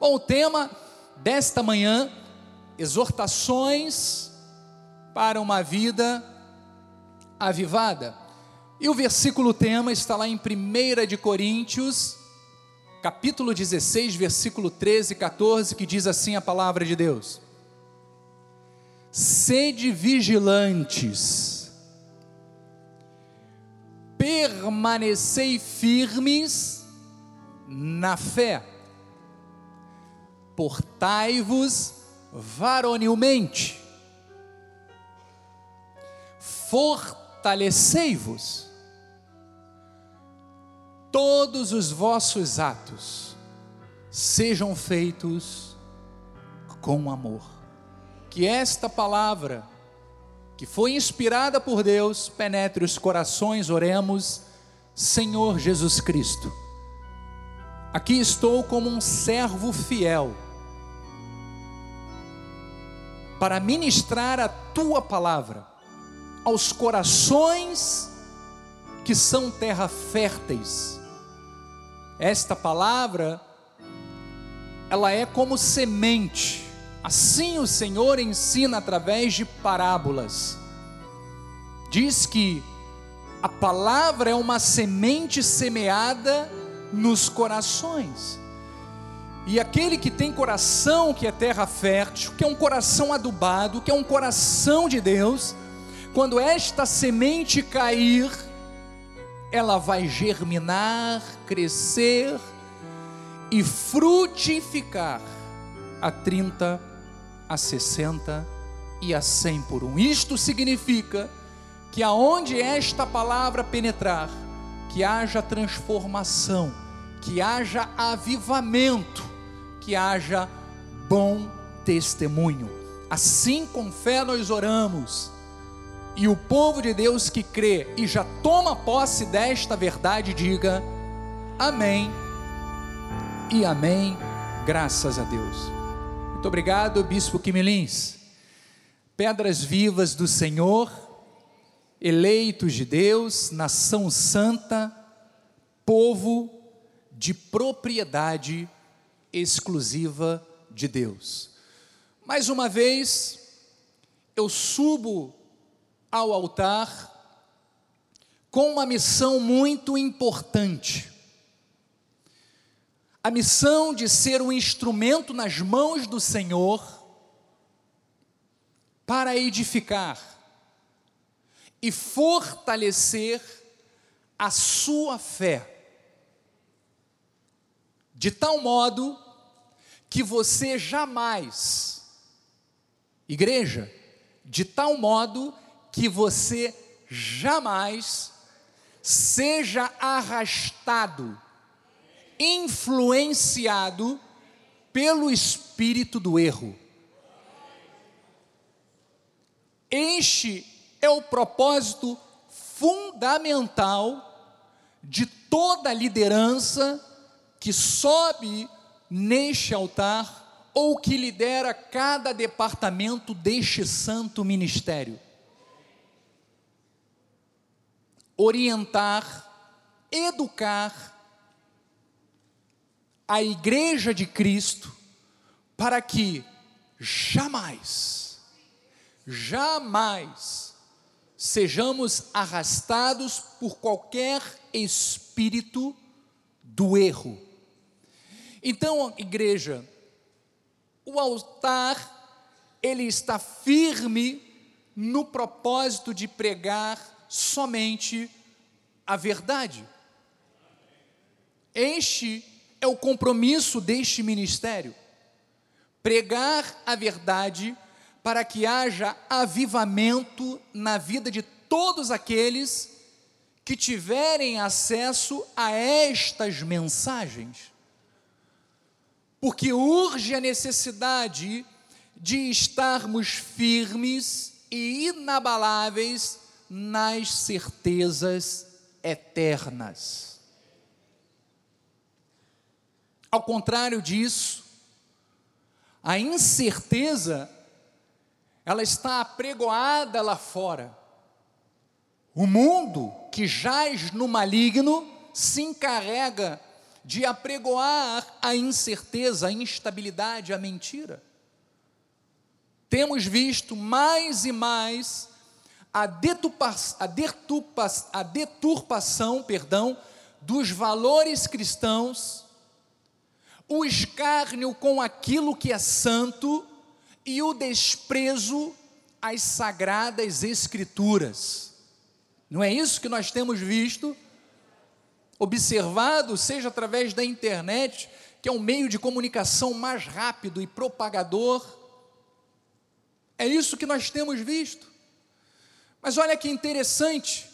Bom, o tema desta manhã, exortações para uma vida avivada. E o versículo tema está lá em 1 de Coríntios, capítulo 16, versículo 13 e 14, que diz assim a palavra de Deus: Sede vigilantes, permanecei firmes na fé, portai-vos varonilmente, fortalecei-vos, todos os vossos atos sejam feitos com amor. Que esta palavra, que foi inspirada por Deus, penetre os corações, oremos, Senhor Jesus Cristo. Aqui estou como um servo fiel para ministrar a tua palavra aos corações que são terra férteis. Esta palavra ela é como semente. Assim o Senhor ensina através de parábolas. Diz que a palavra é uma semente semeada nos corações. E aquele que tem coração que é terra fértil, que é um coração adubado, que é um coração de Deus, quando esta semente cair, ela vai germinar, crescer e frutificar a 30, a 60 e a 100 por um. Isto significa que aonde esta palavra penetrar, que haja transformação, que haja avivamento, que haja bom testemunho. Assim com fé nós oramos. E o povo de Deus que crê e já toma posse desta verdade, diga amém e amém, graças a Deus. Muito obrigado, Bispo Quimilins. Pedras vivas do Senhor, eleitos de Deus, nação santa, povo de propriedade exclusiva de Deus. Mais uma vez, eu subo ao altar com uma missão muito importante. A missão de ser um instrumento nas mãos do Senhor para edificar e fortalecer a sua fé de tal modo que você jamais, igreja, de tal modo que você jamais seja arrastado, influenciado pelo espírito do erro. Este é o propósito fundamental de toda liderança que sobe neste altar ou que lidera cada departamento deste santo ministério. Orientar, educar a igreja de Cristo para que jamais, jamais sejamos arrastados por qualquer espírito do erro então, igreja, o altar ele está firme no propósito de pregar somente a verdade. Este é o compromisso deste ministério: pregar a verdade para que haja avivamento na vida de todos aqueles que tiverem acesso a estas mensagens porque urge a necessidade de estarmos firmes e inabaláveis nas certezas eternas. Ao contrário disso, a incerteza ela está apregoada lá fora. O mundo que jaz no maligno se encarrega de apregoar a incerteza, a instabilidade, a mentira. Temos visto mais e mais a, deturpa, a, deturpa, a deturpação perdão, dos valores cristãos, o escárnio com aquilo que é santo e o desprezo às sagradas escrituras. Não é isso que nós temos visto, observado, seja através da internet, que é um meio de comunicação mais rápido e propagador. É isso que nós temos visto. Mas olha que interessante,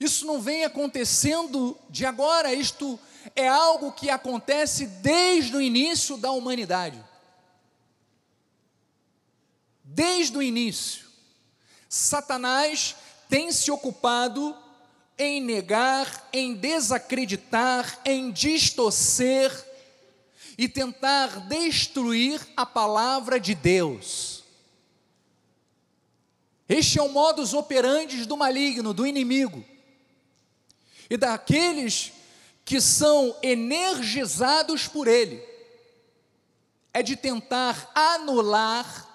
isso não vem acontecendo de agora, isto é algo que acontece desde o início da humanidade. Desde o início, Satanás tem se ocupado em negar, em desacreditar, em distorcer e tentar destruir a palavra de Deus. Este é o modus operandi do maligno, do inimigo e daqueles que são energizados por ele, é de tentar anular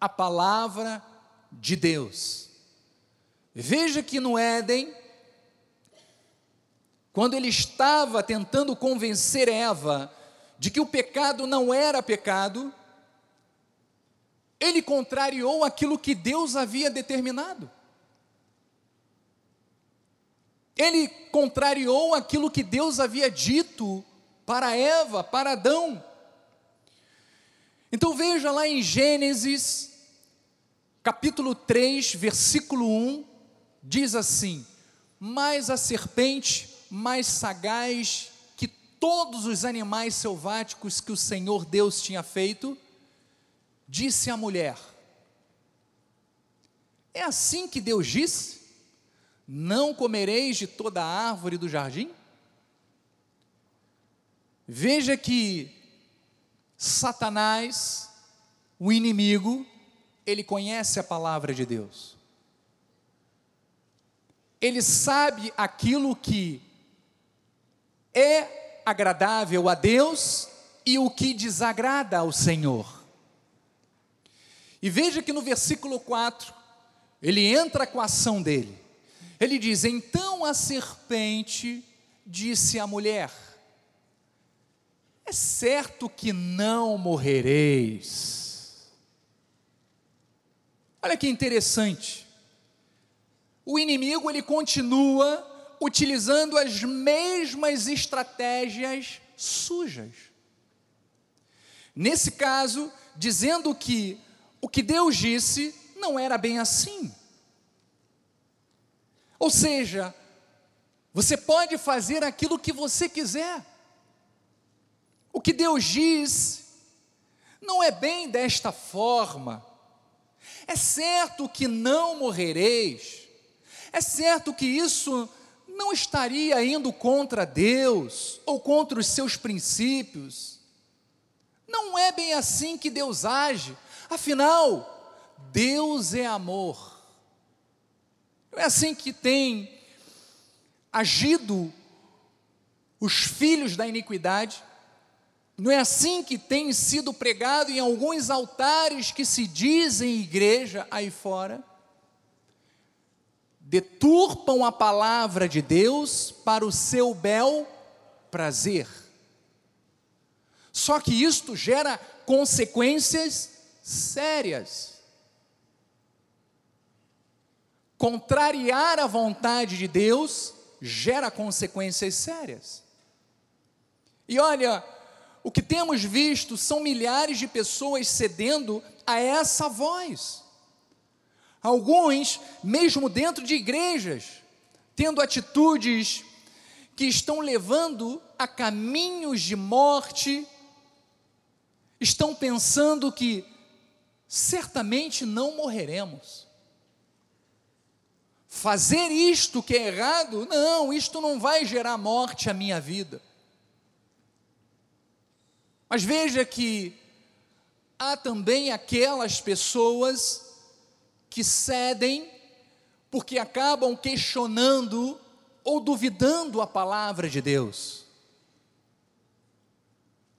a palavra de Deus. Veja que no Éden, quando ele estava tentando convencer Eva de que o pecado não era pecado, ele contrariou aquilo que Deus havia determinado. Ele contrariou aquilo que Deus havia dito para Eva, para Adão. Então veja lá em Gênesis, capítulo 3, versículo 1, diz assim: Mas a serpente, mais sagaz que todos os animais selváticos que o Senhor Deus tinha feito, disse à mulher: É assim que Deus disse? Não comereis de toda a árvore do jardim? Veja que Satanás, o inimigo, ele conhece a palavra de Deus. Ele sabe aquilo que é agradável a Deus e o que desagrada ao Senhor. E veja que no versículo 4, ele entra com a ação dele. Ele diz: Então a serpente disse à mulher: É certo que não morrereis. Olha que interessante. O inimigo ele continua utilizando as mesmas estratégias sujas. Nesse caso, dizendo que o que Deus disse não era bem assim. Ou seja, você pode fazer aquilo que você quiser. O que Deus diz não é bem desta forma. É certo que não morrereis. É certo que isso não estaria indo contra Deus ou contra os seus princípios. Não é bem assim que Deus age. Afinal, Deus é amor. Não é assim que tem agido os filhos da iniquidade? Não é assim que tem sido pregado em alguns altares que se dizem igreja aí fora? Deturpam a palavra de Deus para o seu bel prazer. Só que isto gera consequências sérias. Contrariar a vontade de Deus gera consequências sérias. E olha, o que temos visto são milhares de pessoas cedendo a essa voz. Alguns, mesmo dentro de igrejas, tendo atitudes que estão levando a caminhos de morte, estão pensando que certamente não morreremos fazer isto que é errado, não, isto não vai gerar morte à minha vida. Mas veja que há também aquelas pessoas que cedem porque acabam questionando ou duvidando a palavra de Deus.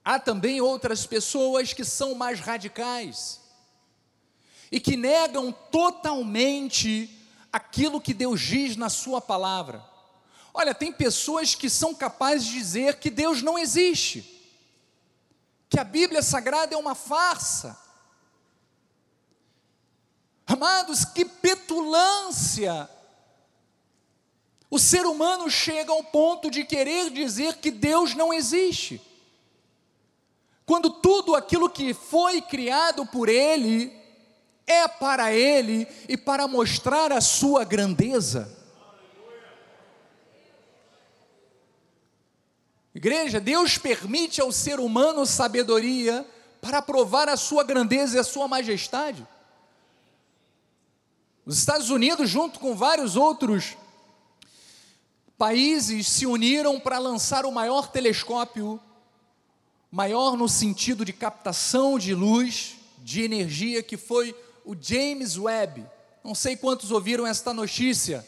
Há também outras pessoas que são mais radicais e que negam totalmente aquilo que Deus diz na Sua palavra. Olha, tem pessoas que são capazes de dizer que Deus não existe, que a Bíblia Sagrada é uma farsa. Amados, que petulância! O ser humano chega ao ponto de querer dizer que Deus não existe. Quando tudo aquilo que foi criado por Ele é para Ele e para mostrar a sua grandeza. Igreja, Deus permite ao ser humano sabedoria para provar a sua grandeza e a sua majestade. Os Estados Unidos, junto com vários outros países, se uniram para lançar o maior telescópio, maior no sentido de captação de luz, de energia, que foi o James Webb. Não sei quantos ouviram esta notícia.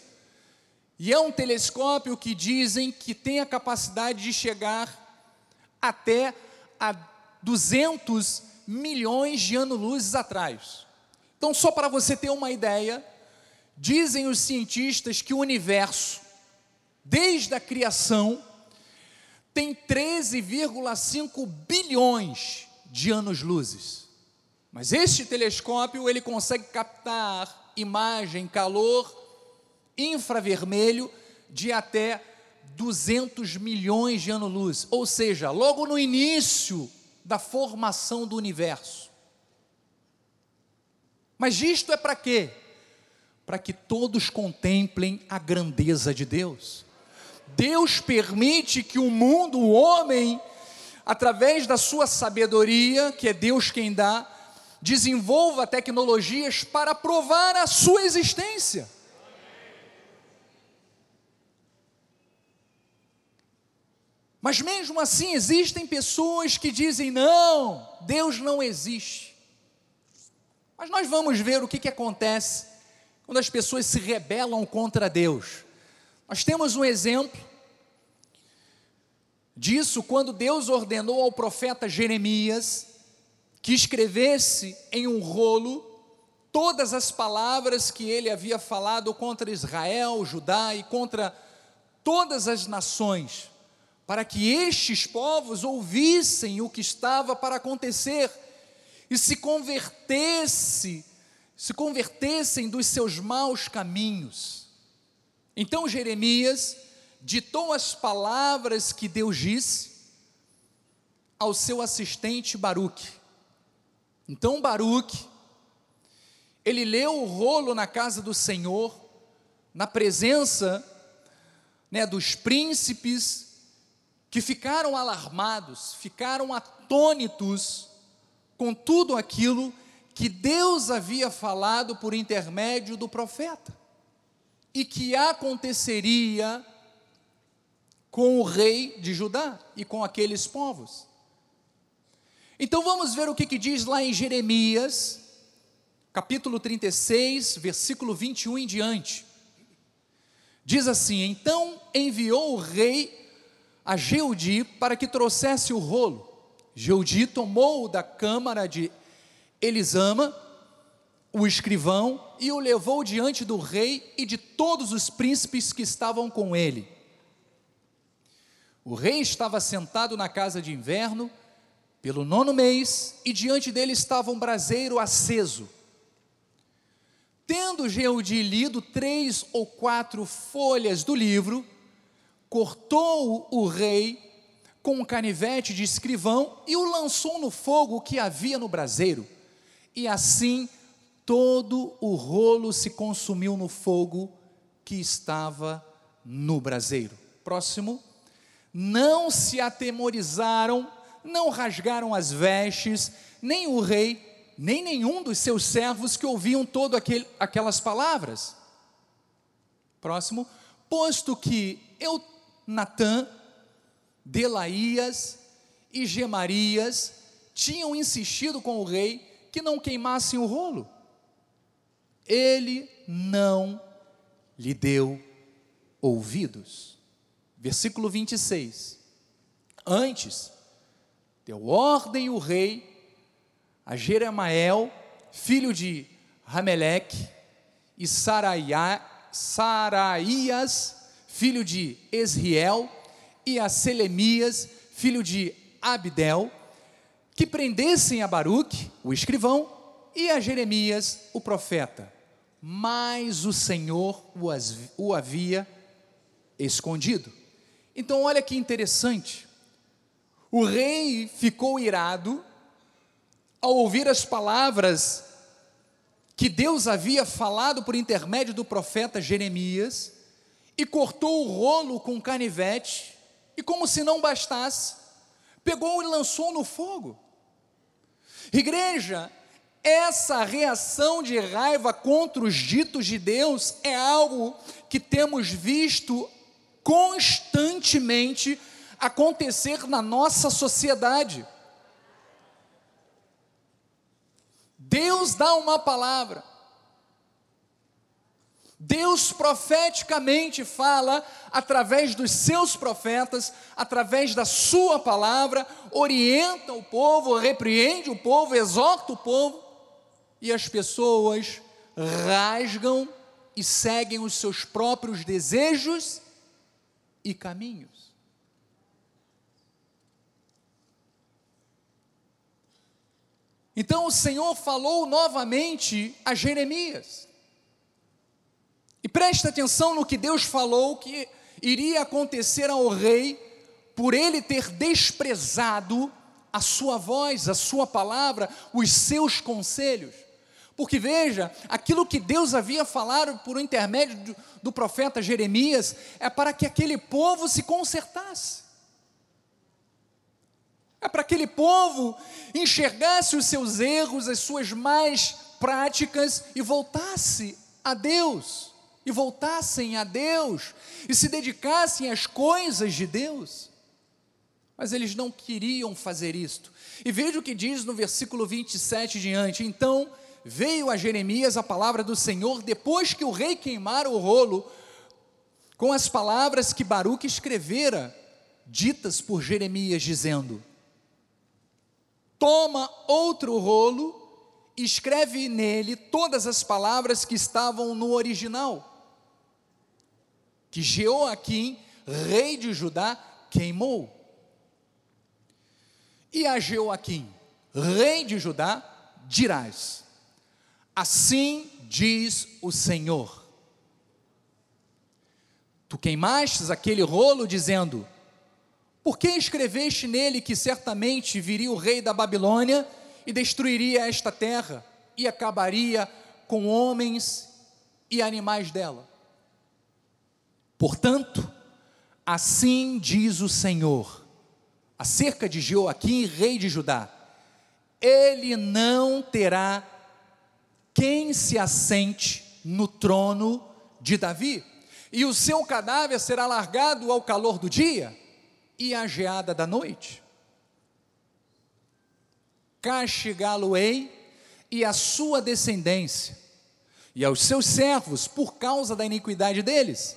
E é um telescópio que dizem que tem a capacidade de chegar até a 200 milhões de anos-luzes atrás. Então, só para você ter uma ideia, dizem os cientistas que o universo, desde a criação, tem 13,5 bilhões de anos-luzes. Mas este telescópio ele consegue captar imagem, calor infravermelho de até 200 milhões de anos-luz, ou seja, logo no início da formação do universo. Mas isto é para quê? Para que todos contemplem a grandeza de Deus. Deus permite que o mundo, o homem, através da sua sabedoria, que é Deus quem dá, desenvolva tecnologias para provar a sua existência. Mas mesmo assim existem pessoas que dizem: não, Deus não existe. Mas nós vamos ver o que, que acontece quando as pessoas se rebelam contra Deus. Nós temos um exemplo disso quando Deus ordenou ao profeta Jeremias que escrevesse em um rolo todas as palavras que ele havia falado contra Israel, Judá e contra todas as nações, para que estes povos ouvissem o que estava para acontecer e se convertesse, se convertessem dos seus maus caminhos. Então Jeremias ditou as palavras que Deus disse ao seu assistente Baruque. Então Baruque, ele leu o rolo na casa do Senhor, na presença né, dos príncipes, que ficaram alarmados, ficaram atônitos com tudo aquilo que Deus havia falado por intermédio do profeta, e que aconteceria com o rei de Judá e com aqueles povos. Então vamos ver o que, que diz lá em Jeremias, capítulo 36, versículo 21 em diante. Diz assim: Então enviou o rei a Jeudi para que trouxesse o rolo. Jeudi tomou da câmara de Elisama, o escrivão, e o levou diante do rei e de todos os príncipes que estavam com ele. O rei estava sentado na casa de inverno, pelo nono mês, e diante dele estava um braseiro aceso. Tendo Jeudi lido três ou quatro folhas do livro, cortou o rei com um canivete de escrivão e o lançou no fogo que havia no braseiro. E assim todo o rolo se consumiu no fogo que estava no braseiro. Próximo. Não se atemorizaram não rasgaram as vestes, nem o rei, nem nenhum dos seus servos que ouviam todas aquelas palavras. Próximo, posto que eu, Natã, Delaías e Gemarias tinham insistido com o rei que não queimassem o rolo. Ele não lhe deu ouvidos. Versículo 26. Antes, deu ordem o rei a Jeremael, filho de Rameleque, e Saraías, filho de Esriel, e a Selemias, filho de Abdel, que prendessem a Baruque, o escrivão, e a Jeremias, o profeta. Mas o Senhor o havia escondido. Então, olha que interessante. O rei ficou irado ao ouvir as palavras que Deus havia falado por intermédio do profeta Jeremias, e cortou o rolo com canivete, e como se não bastasse, pegou e lançou no fogo. Igreja, essa reação de raiva contra os ditos de Deus é algo que temos visto constantemente acontecer na nossa sociedade. Deus dá uma palavra. Deus profeticamente fala através dos seus profetas, através da sua palavra, orienta o povo, repreende o povo, exorta o povo, e as pessoas rasgam e seguem os seus próprios desejos e caminhos. Então o Senhor falou novamente a Jeremias. E presta atenção no que Deus falou que iria acontecer ao rei por ele ter desprezado a sua voz, a sua palavra, os seus conselhos. Porque veja, aquilo que Deus havia falado por intermédio do, do profeta Jeremias é para que aquele povo se consertasse. É para aquele povo enxergasse os seus erros, as suas más práticas e voltasse a Deus, e voltassem a Deus, e se dedicassem às coisas de Deus. Mas eles não queriam fazer isto. E veja o que diz no versículo 27 diante: Então veio a Jeremias a palavra do Senhor, depois que o rei queimara o rolo, com as palavras que Baruque escrevera, ditas por Jeremias, dizendo: toma outro rolo escreve nele todas as palavras que estavam no original. Que Jeoaquim, rei de Judá, queimou. E a Jeoaquim, rei de Judá, dirás: Assim diz o Senhor. Tu queimastes aquele rolo dizendo: por que escreveste nele que certamente viria o rei da Babilônia e destruiria esta terra e acabaria com homens e animais dela? Portanto, assim diz o Senhor, acerca de Joaquim, rei de Judá: ele não terá quem se assente no trono de Davi, e o seu cadáver será largado ao calor do dia e a geada da noite. Castigá-lo-ei e a sua descendência, e aos seus servos, por causa da iniquidade deles.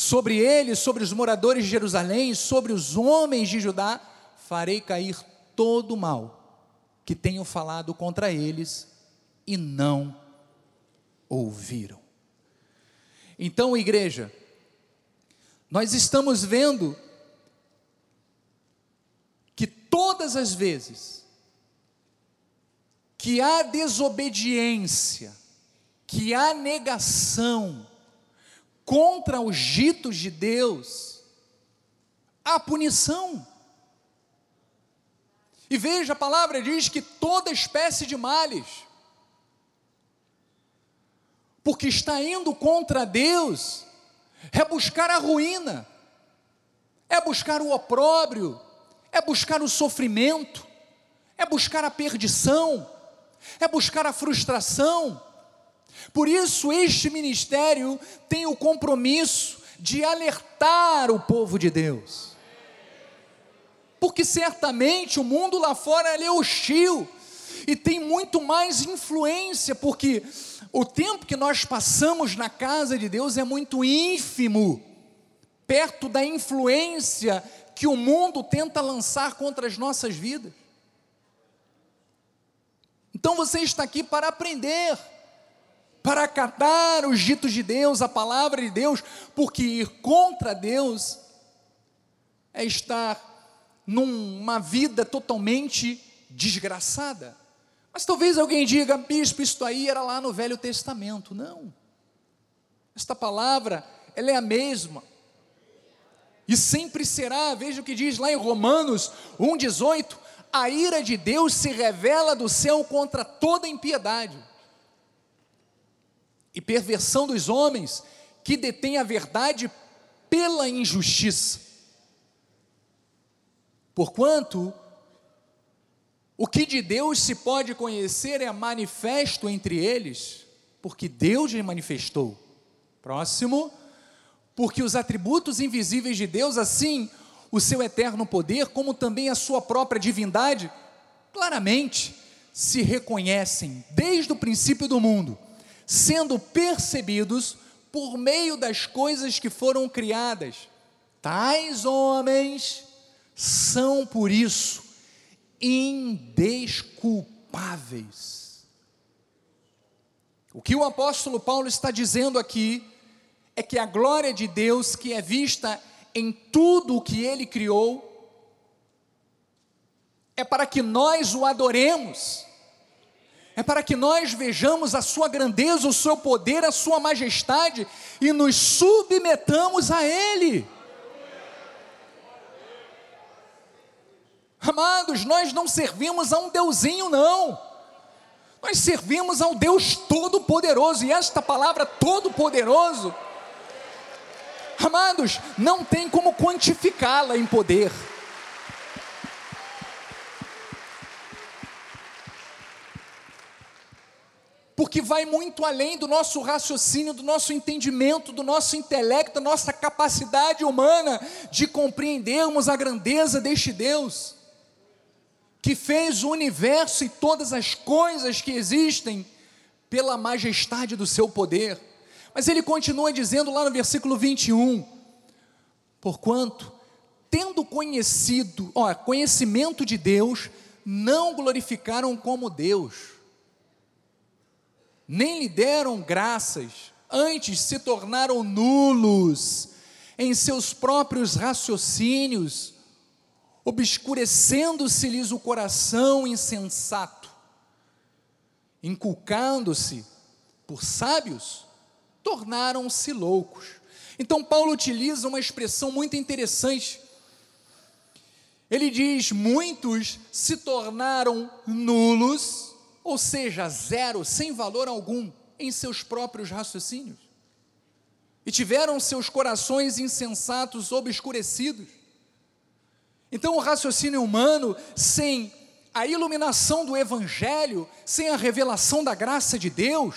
Sobre eles, sobre os moradores de Jerusalém, sobre os homens de Judá, farei cair todo o mal que tenho falado contra eles e não ouviram. Então, igreja, nós estamos vendo todas as vezes que há desobediência, que há negação contra os ditos de Deus, há punição. E veja, a palavra diz que toda espécie de males, porque está indo contra Deus, é buscar a ruína, é buscar o opróbrio, é buscar o sofrimento, é buscar a perdição, é buscar a frustração. Por isso, este ministério tem o compromisso de alertar o povo de Deus. Porque certamente o mundo lá fora é hostil e tem muito mais influência, porque o tempo que nós passamos na casa de Deus é muito ínfimo perto da influência que o mundo tenta lançar contra as nossas vidas. Então você está aqui para aprender, para acatar os ditos de Deus, a palavra de Deus, porque ir contra Deus é estar numa vida totalmente desgraçada. Mas talvez alguém diga, bispo, isso aí era lá no Velho Testamento. Não. Esta palavra, ela é a mesma. E sempre será, veja o que diz lá em Romanos 1,18: a ira de Deus se revela do céu contra toda impiedade e perversão dos homens que detêm a verdade pela injustiça. Porquanto, o que de Deus se pode conhecer é manifesto entre eles, porque Deus lhe manifestou. Próximo, porque os atributos invisíveis de Deus, assim o seu eterno poder, como também a sua própria divindade, claramente se reconhecem desde o princípio do mundo, sendo percebidos por meio das coisas que foram criadas. Tais homens são, por isso, indesculpáveis. O que o apóstolo Paulo está dizendo aqui é que a glória de Deus, que é vista em tudo o que ele criou, é para que nós o adoremos, é para que nós vejamos a sua grandeza, o seu poder, a sua majestade e nos submetamos a Ele. Amados, nós não servimos a um deusinho, não. Nós servimos ao Deus Todo-Poderoso, e esta palavra Todo-Poderoso Amados, não tem como quantificá-la em poder. Porque vai muito além do nosso raciocínio, do nosso entendimento, do nosso intelecto, da nossa capacidade humana de compreendermos a grandeza deste Deus, que fez o universo e todas as coisas que existem pela majestade do seu poder. Mas ele continua dizendo lá no versículo 21: Porquanto, tendo conhecido, ó, conhecimento de Deus, não glorificaram como Deus, nem lhe deram graças, antes se tornaram nulos em seus próprios raciocínios, obscurecendo-se-lhes o coração insensato, inculcando-se por sábios tornaram-se loucos. Então, Paulo utiliza uma expressão muito interessante. Ele diz: muitos se tornaram nulos, ou seja, zero, sem valor algum, em seus próprios raciocínios, e tiveram seus corações insensatos obscurecidos. Então, o raciocínio humano, sem a iluminação do Evangelho, sem a revelação da graça de Deus,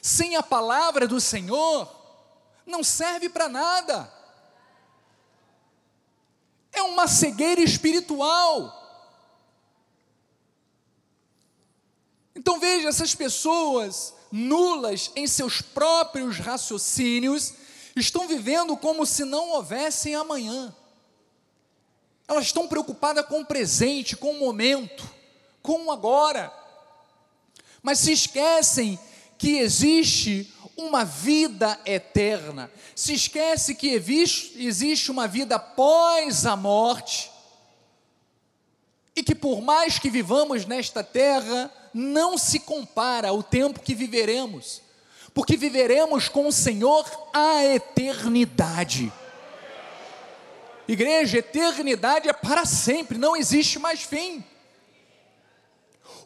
sem a palavra do Senhor, não serve para nada. É uma cegueira espiritual. Então veja, essas pessoas nulas em seus próprios raciocínios estão vivendo como se não houvessem amanhã. Elas estão preocupadas com o presente, com o momento, com o agora. Mas se esquecem que existe uma vida eterna, se esquece que existe uma vida após a morte, e que por mais que vivamos nesta terra, não se compara ao tempo que viveremos, porque viveremos com o Senhor a eternidade. Igreja, eternidade é para sempre, não existe mais fim.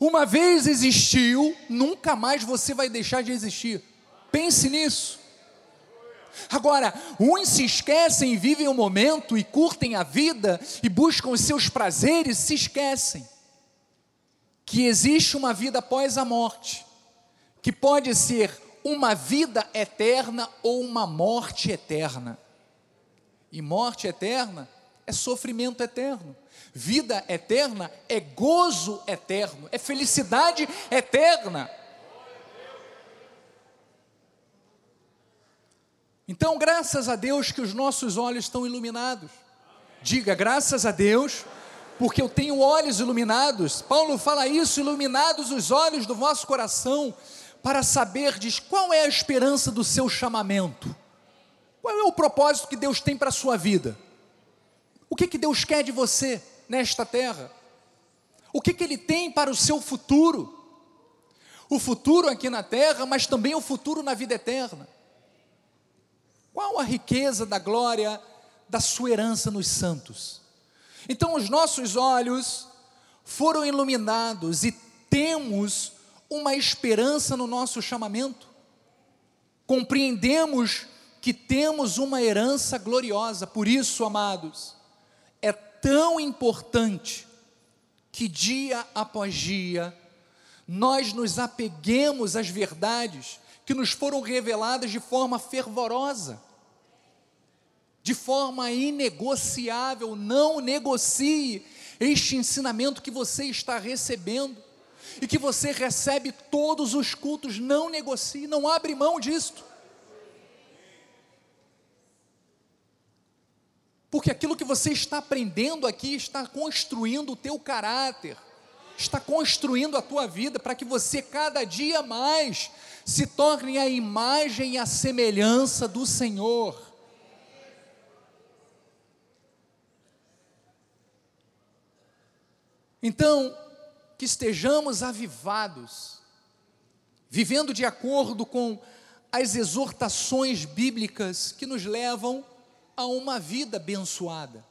Uma vez existiu, nunca mais você vai deixar de existir. Pense nisso. Agora, uns se esquecem vivem o momento e curtem a vida e buscam os seus prazeres, se esquecem que existe uma vida após a morte, que pode ser uma vida eterna ou uma morte eterna. E morte eterna é sofrimento eterno. Vida eterna é gozo eterno, é felicidade eterna. Então, graças a Deus que os nossos olhos estão iluminados. Diga, graças a Deus, porque eu tenho olhos iluminados. Paulo fala isso, iluminados os olhos do vosso coração, para saberdes qual é a esperança do seu chamamento. Qual é o propósito que Deus tem para a sua vida? O que, que Deus quer de você nesta terra? O que, que Ele tem para o seu futuro? O futuro aqui na terra, mas também o futuro na vida eterna. Qual a riqueza da glória da sua herança nos santos? Então, os nossos olhos foram iluminados e temos uma esperança no nosso chamamento. Compreendemos que temos uma herança gloriosa, por isso, amados, é tão importante que dia após dia nós nos apeguemos às verdades que nos foram reveladas de forma fervorosa, de forma inegociável. Não negocie este ensinamento que você está recebendo e que você recebe todos os cultos. Não negocie, não abre mão disto. Porque aquilo que você está aprendendo aqui está construindo o teu caráter, está construindo a tua vida para que você cada dia mais se torne a imagem e a semelhança do Senhor. Então, que estejamos avivados, vivendo de acordo com as exortações bíblicas que nos levam a uma vida abençoada.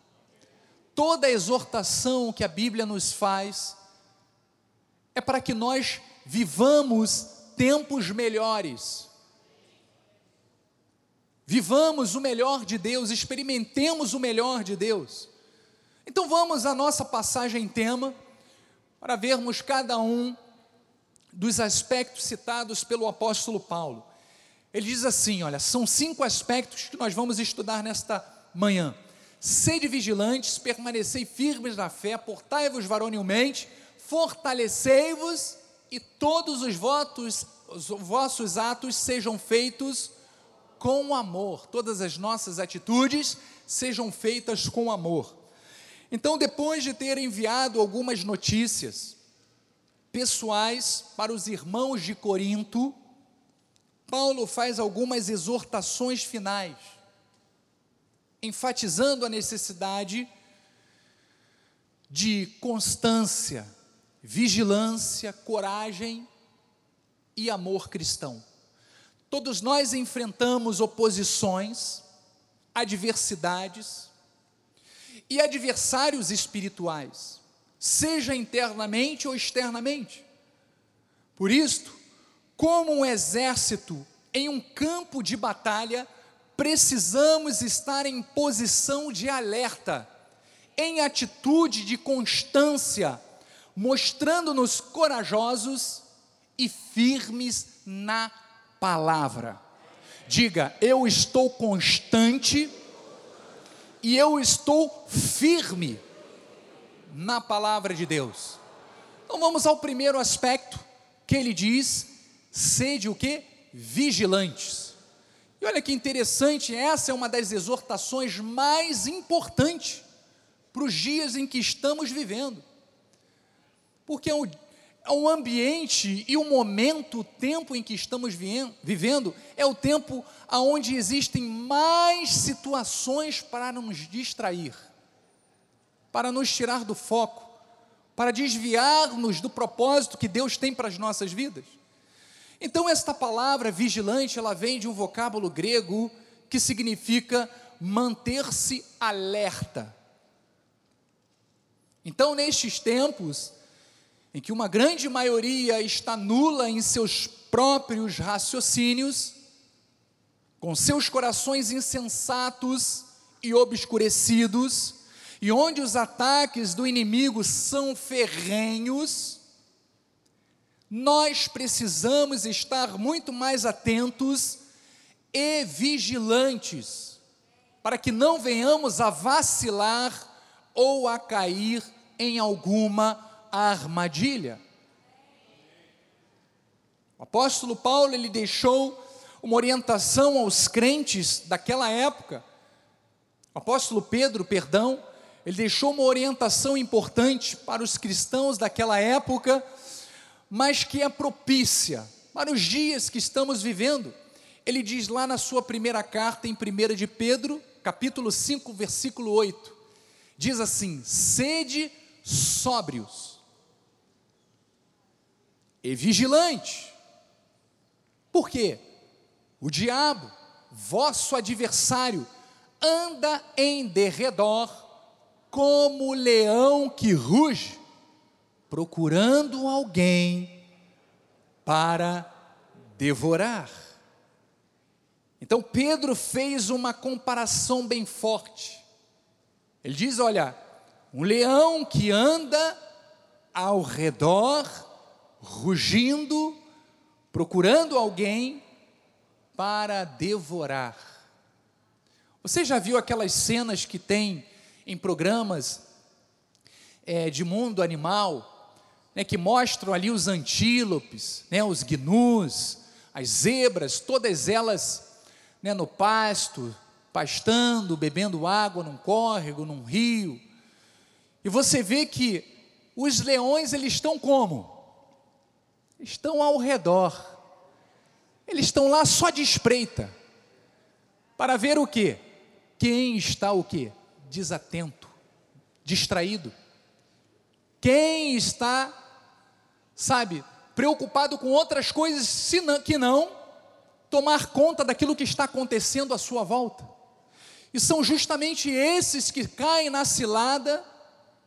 Toda exortação que a Bíblia nos faz é para que nós vivamos tempos melhores. Vivamos o melhor de Deus, experimentemos o melhor de Deus. Então vamos à nossa passagem tema para vermos cada um dos aspectos citados pelo apóstolo Paulo. Ele diz assim: olha, são cinco aspectos que nós vamos estudar nesta manhã. Sede vigilantes, permanecei firmes na fé, portai-vos varonilmente, fortalecei-vos e todos os votos, os vossos atos sejam feitos com amor. Todas as nossas atitudes sejam feitas com amor. Então, depois de ter enviado algumas notícias pessoais para os irmãos de Corinto, Paulo faz algumas exortações finais, enfatizando a necessidade de constância, vigilância, coragem e amor cristão. Todos nós enfrentamos oposições, adversidades e adversários espirituais, seja internamente ou externamente. Por isto, como um exército em um campo de batalha, precisamos estar em posição de alerta, em atitude de constância, mostrando-nos corajosos e firmes na palavra. Diga, eu estou constante e eu estou firme na palavra de Deus. Então vamos ao primeiro aspecto que ele diz sede o que? Vigilantes. E olha que interessante, essa é uma das exortações mais importantes para os dias em que estamos vivendo. Porque é é o ambiente e o momento, o tempo em que estamos vivendo, é o tempo onde existem mais situações para nos distrair, para nos tirar do foco, para desviar-nos do propósito que Deus tem para as nossas vidas. Então, esta palavra vigilante, ela vem de um vocábulo grego que significa manter-se alerta. Então, nestes tempos, em que uma grande maioria está nula em seus próprios raciocínios, com seus corações insensatos e obscurecidos, e onde os ataques do inimigo são ferrenhos, nós precisamos estar muito mais atentos e vigilantes, para que não venhamos a vacilar ou a cair em alguma armadilha. O apóstolo Paulo ele deixou uma orientação aos crentes daquela época. O apóstolo Pedro, perdão, ele deixou uma orientação importante para os cristãos daquela época, mas que é propícia para os dias que estamos vivendo. Ele diz lá na sua primeira carta, em 1 de Pedro, capítulo 5, versículo 8, diz assim: sede sóbrios e vigilantes. Por quê? O diabo, vosso adversário, anda em derredor como leão que ruge, procurando alguém para devorar. Então Pedro fez uma comparação bem forte. Ele diz: olha, um leão que anda ao redor, rugindo, procurando alguém para devorar. Você já viu aquelas cenas que tem em programas é, de mundo animal, né, que mostram ali os antílopes, né, os gnus, as zebras, todas elas né, no pasto, pastando, bebendo água num córrego, num rio. E você vê que os leões eles estão como? Estão ao redor. Eles estão lá só de espreita. Para ver o quê? Quem está o quê? desatento, distraído. Quem está, sabe, preocupado com outras coisas que não tomar conta daquilo que está acontecendo à sua volta. E são justamente esses que caem na cilada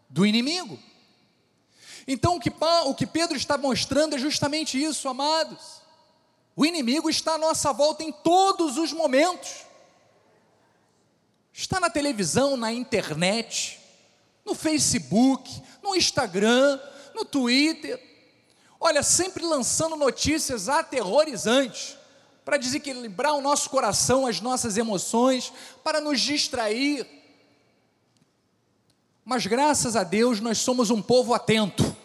do inimigo. Então o que, o que Pedro está mostrando é justamente isso, amados. O inimigo está à nossa volta em todos os momentos. Está na televisão, na internet, no Facebook, no Instagram, no Twitter. Olha, sempre lançando notícias aterrorizantes para desequilibrar o nosso coração, as nossas emoções, para nos distrair. Mas graças a Deus nós somos um povo atento.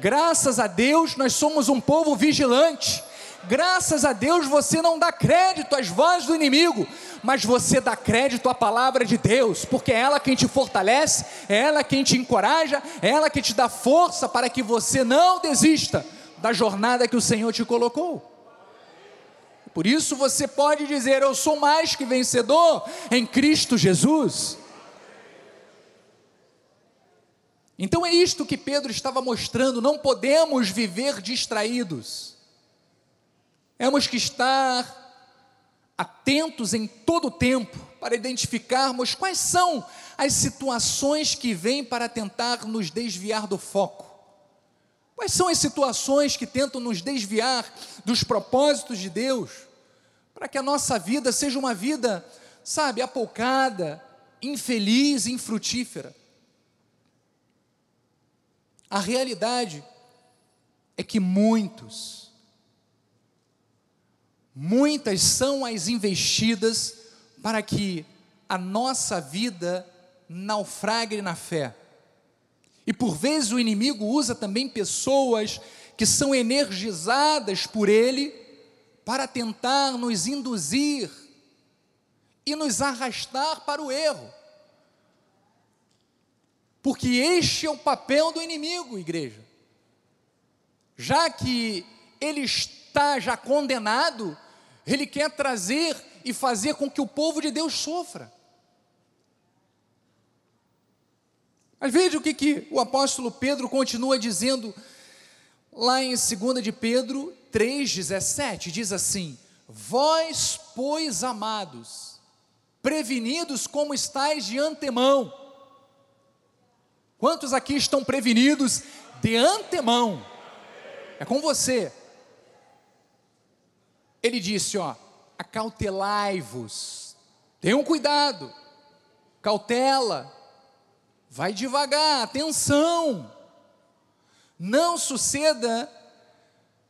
Graças a Deus nós somos um povo vigilante. Graças a Deus você não dá crédito às vozes do inimigo, mas você dá crédito à palavra de Deus, porque é ela quem te fortalece, é ela quem te encoraja, é ela que te dá força para que você não desista da jornada que o Senhor te colocou. Por isso você pode dizer: Eu sou mais que vencedor em Cristo Jesus. Então é isto que Pedro estava mostrando: não podemos viver distraídos. Temos que estar atentos em todo o tempo para identificarmos quais são as situações que vêm para tentar nos desviar do foco. Quais são as situações que tentam nos desviar dos propósitos de Deus, para que a nossa vida seja uma vida, sabe, apoucada, infeliz, infrutífera? A realidade é que muitos, Muitas são as investidas para que a nossa vida naufrague na fé. E por vezes o inimigo usa também pessoas que são energizadas por ele para tentar nos induzir e nos arrastar para o erro. Porque este é o papel do inimigo, igreja. Já que ele está já condenado, ele quer trazer e fazer com que o povo de Deus sofra. Mas veja o que, que o apóstolo Pedro continua dizendo lá em 2 de Pedro 3,17, diz assim: Vós, pois, amados, prevenidos como estáis de antemão. Quantos aqui estão prevenidos de antemão? É com você. Ele disse: ó, acautelai-vos, tenham cuidado, cautela, vai devagar, atenção, não suceda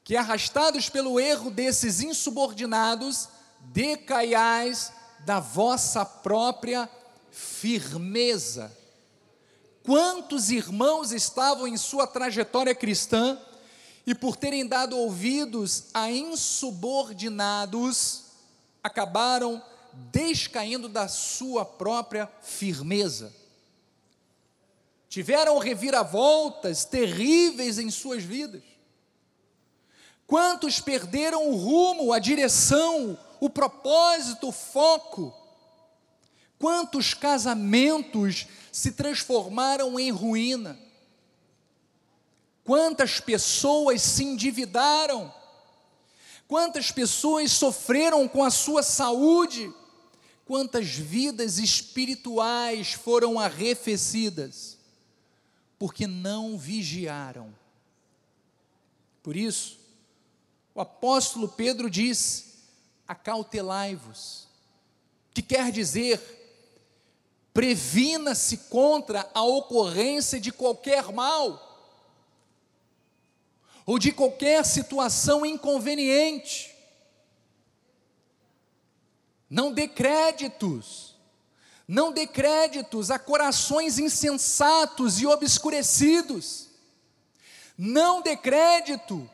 que arrastados pelo erro desses insubordinados, decaiais da vossa própria firmeza. Quantos irmãos estavam em sua trajetória cristã e por terem dado ouvidos a insubordinados, acabaram descaindo da sua própria firmeza. Tiveram reviravoltas terríveis em suas vidas. Quantos perderam o rumo, a direção, o propósito, o foco? Quantos casamentos se transformaram em ruína? Quantas pessoas se endividaram? Quantas pessoas sofreram com a sua saúde? Quantas vidas espirituais foram arrefecidas? Porque não vigiaram. Por isso, o apóstolo Pedro diz: acautelai-vos, que quer dizer, previna-se contra a ocorrência de qualquer mal ou de qualquer situação inconveniente. Não dê créditos, não dê créditos a corações insensatos e obscurecidos. Não dê crédito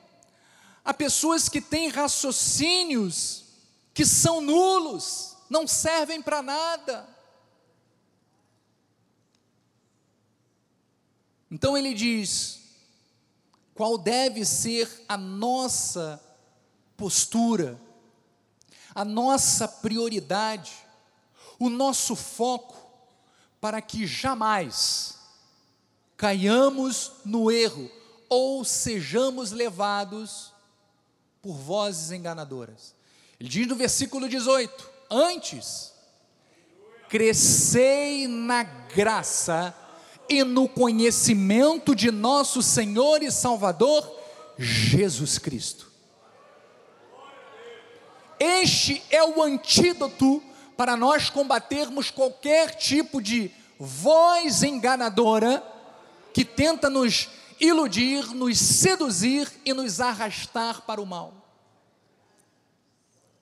a pessoas que têm raciocínios que são nulos, não servem para nada. Então ele diz: qual deve ser a nossa postura, a nossa prioridade, o nosso foco, para que jamais caiamos no erro ou sejamos levados por vozes enganadoras. Ele diz no versículo 18: Antes, crescei na graça e no conhecimento de nosso Senhor e Salvador Jesus Cristo. Este é o antídoto para nós combatermos qualquer tipo de voz enganadora que tenta nos iludir, nos seduzir e nos arrastar para o mal.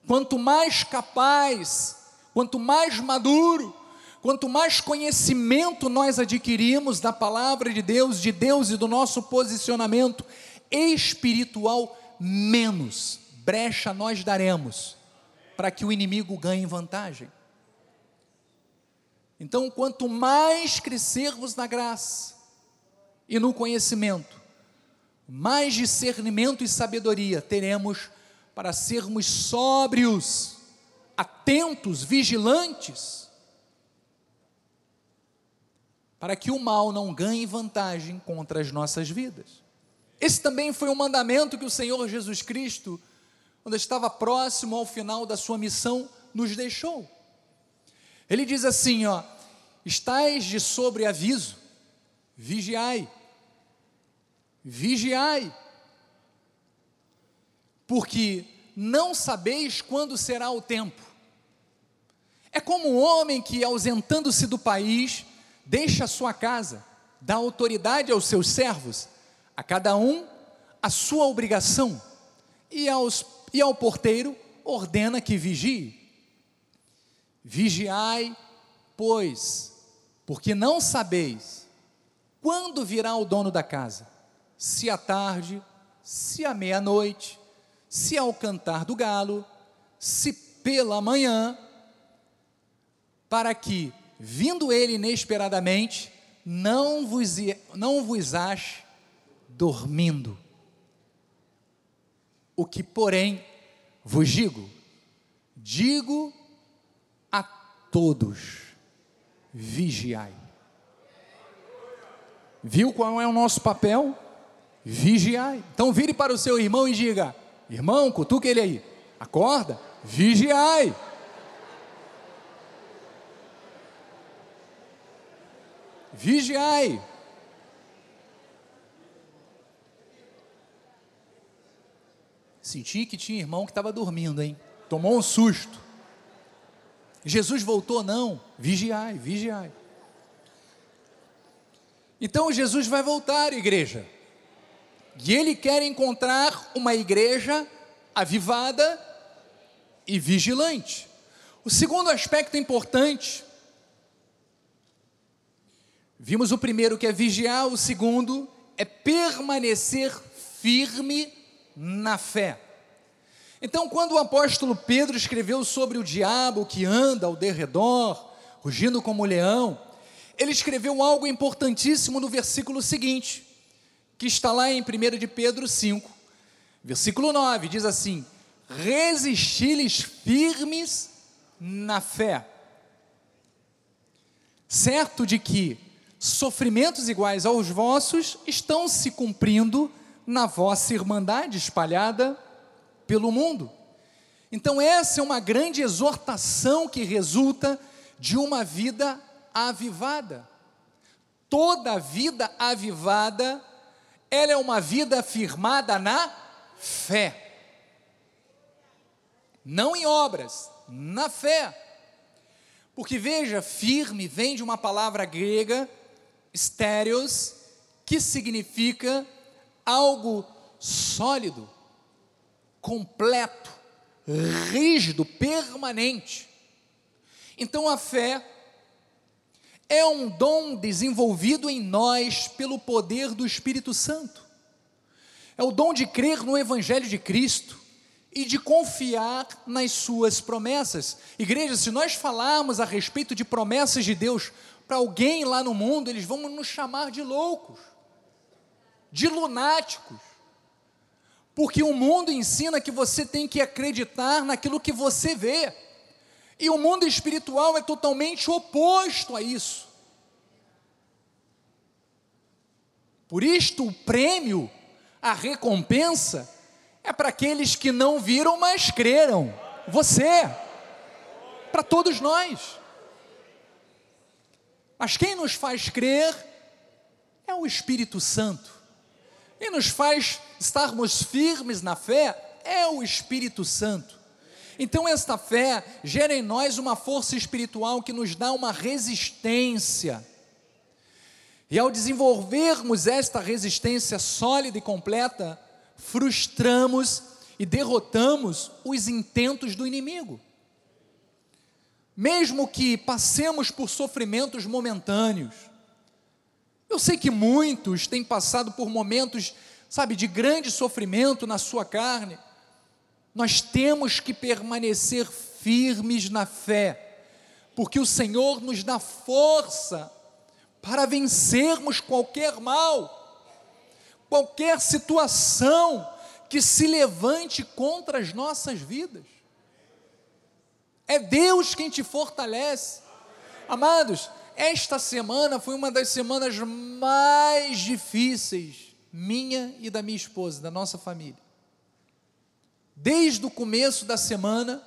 Quanto mais capaz, quanto mais maduro, Quanto mais conhecimento nós adquirimos da palavra de Deus, de Deus e do nosso posicionamento espiritual, menos brecha nós daremos para que o inimigo ganhe vantagem. Então, quanto mais crescermos na graça e no conhecimento, mais discernimento e sabedoria teremos para sermos sóbrios, atentos, vigilantes para que o mal não ganhe vantagem contra as nossas vidas. Esse também foi um mandamento que o Senhor Jesus Cristo, quando estava próximo ao final da sua missão, nos deixou. Ele diz assim, ó: "Estais de sobreaviso, vigiai. Vigiai. Porque não sabeis quando será o tempo. É como um homem que, ausentando-se do país, deixa a sua casa, dá autoridade aos seus servos, a cada um a sua obrigação, e, aos, e ao porteiro ordena que vigie. Vigiai, pois, porque não sabeis quando virá o dono da casa, se à tarde, se à meia-noite, se ao cantar do galo, se pela manhã, para que vindo ele inesperadamente, não vos, não vos ache dormindo. O que, porém, vos digo, digo a todos: vigiai. Viu qual é o nosso papel? Vigiai. Então vire para o seu irmão e diga: irmão, cutuca ele aí, acorda, vigiai. Vigiai. Senti que tinha irmão que estava dormindo, hein? Tomou um susto. Jesus voltou, não. Vigiai, vigiai. Então Jesus vai voltar, igreja. E ele quer encontrar uma igreja avivada e vigilante. O segundo aspecto importante Vimos o primeiro que é vigiar, o segundo é permanecer firme na fé. Então, quando o apóstolo Pedro escreveu sobre o diabo que anda ao derredor, rugindo como leão, ele escreveu algo importantíssimo no versículo seguinte, que está lá em 1 de Pedro 5, versículo 9, diz assim: Resisti-lhes firmes na fé, certo de que sofrimentos iguais aos vossos estão se cumprindo na vossa irmandade espalhada pelo mundo. Então, essa é uma grande exortação que resulta de uma vida avivada. Toda vida avivada, ela é uma vida firmada na fé. Não em obras, na fé. Porque veja, firme vem de uma palavra grega, stéreos, que significa algo sólido, completo, rígido, permanente. Então a fé é um dom desenvolvido em nós pelo poder do Espírito Santo. É o dom de crer no Evangelho de Cristo e de confiar nas Suas promessas. Igreja, se nós falarmos a respeito de promessas de Deus para alguém lá no mundo, eles vão nos chamar de loucos, de lunáticos. Porque o mundo ensina que você tem que acreditar naquilo que você vê. E o mundo espiritual é totalmente oposto a isso. Por isto, o prêmio, a recompensa, é para aqueles que não viram, mas creram. Você, para todos nós. Mas quem nos faz crer é o Espírito Santo. Quem nos faz estarmos firmes na fé é o Espírito Santo. Então, esta fé gera em nós uma força espiritual que nos dá uma resistência. E ao desenvolvermos esta resistência sólida e completa, frustramos e derrotamos os intentos do inimigo. Mesmo que passemos por sofrimentos momentâneos, eu sei que muitos têm passado por momentos, sabe, de grande sofrimento na sua carne, nós temos que permanecer firmes na fé, porque o Senhor nos dá força para vencermos qualquer mal, qualquer situação que se levante contra as nossas vidas. É Deus quem te fortalece. Amados, esta semana foi uma das semanas mais difíceis, minha e da minha esposa, da nossa família. Desde o começo da semana,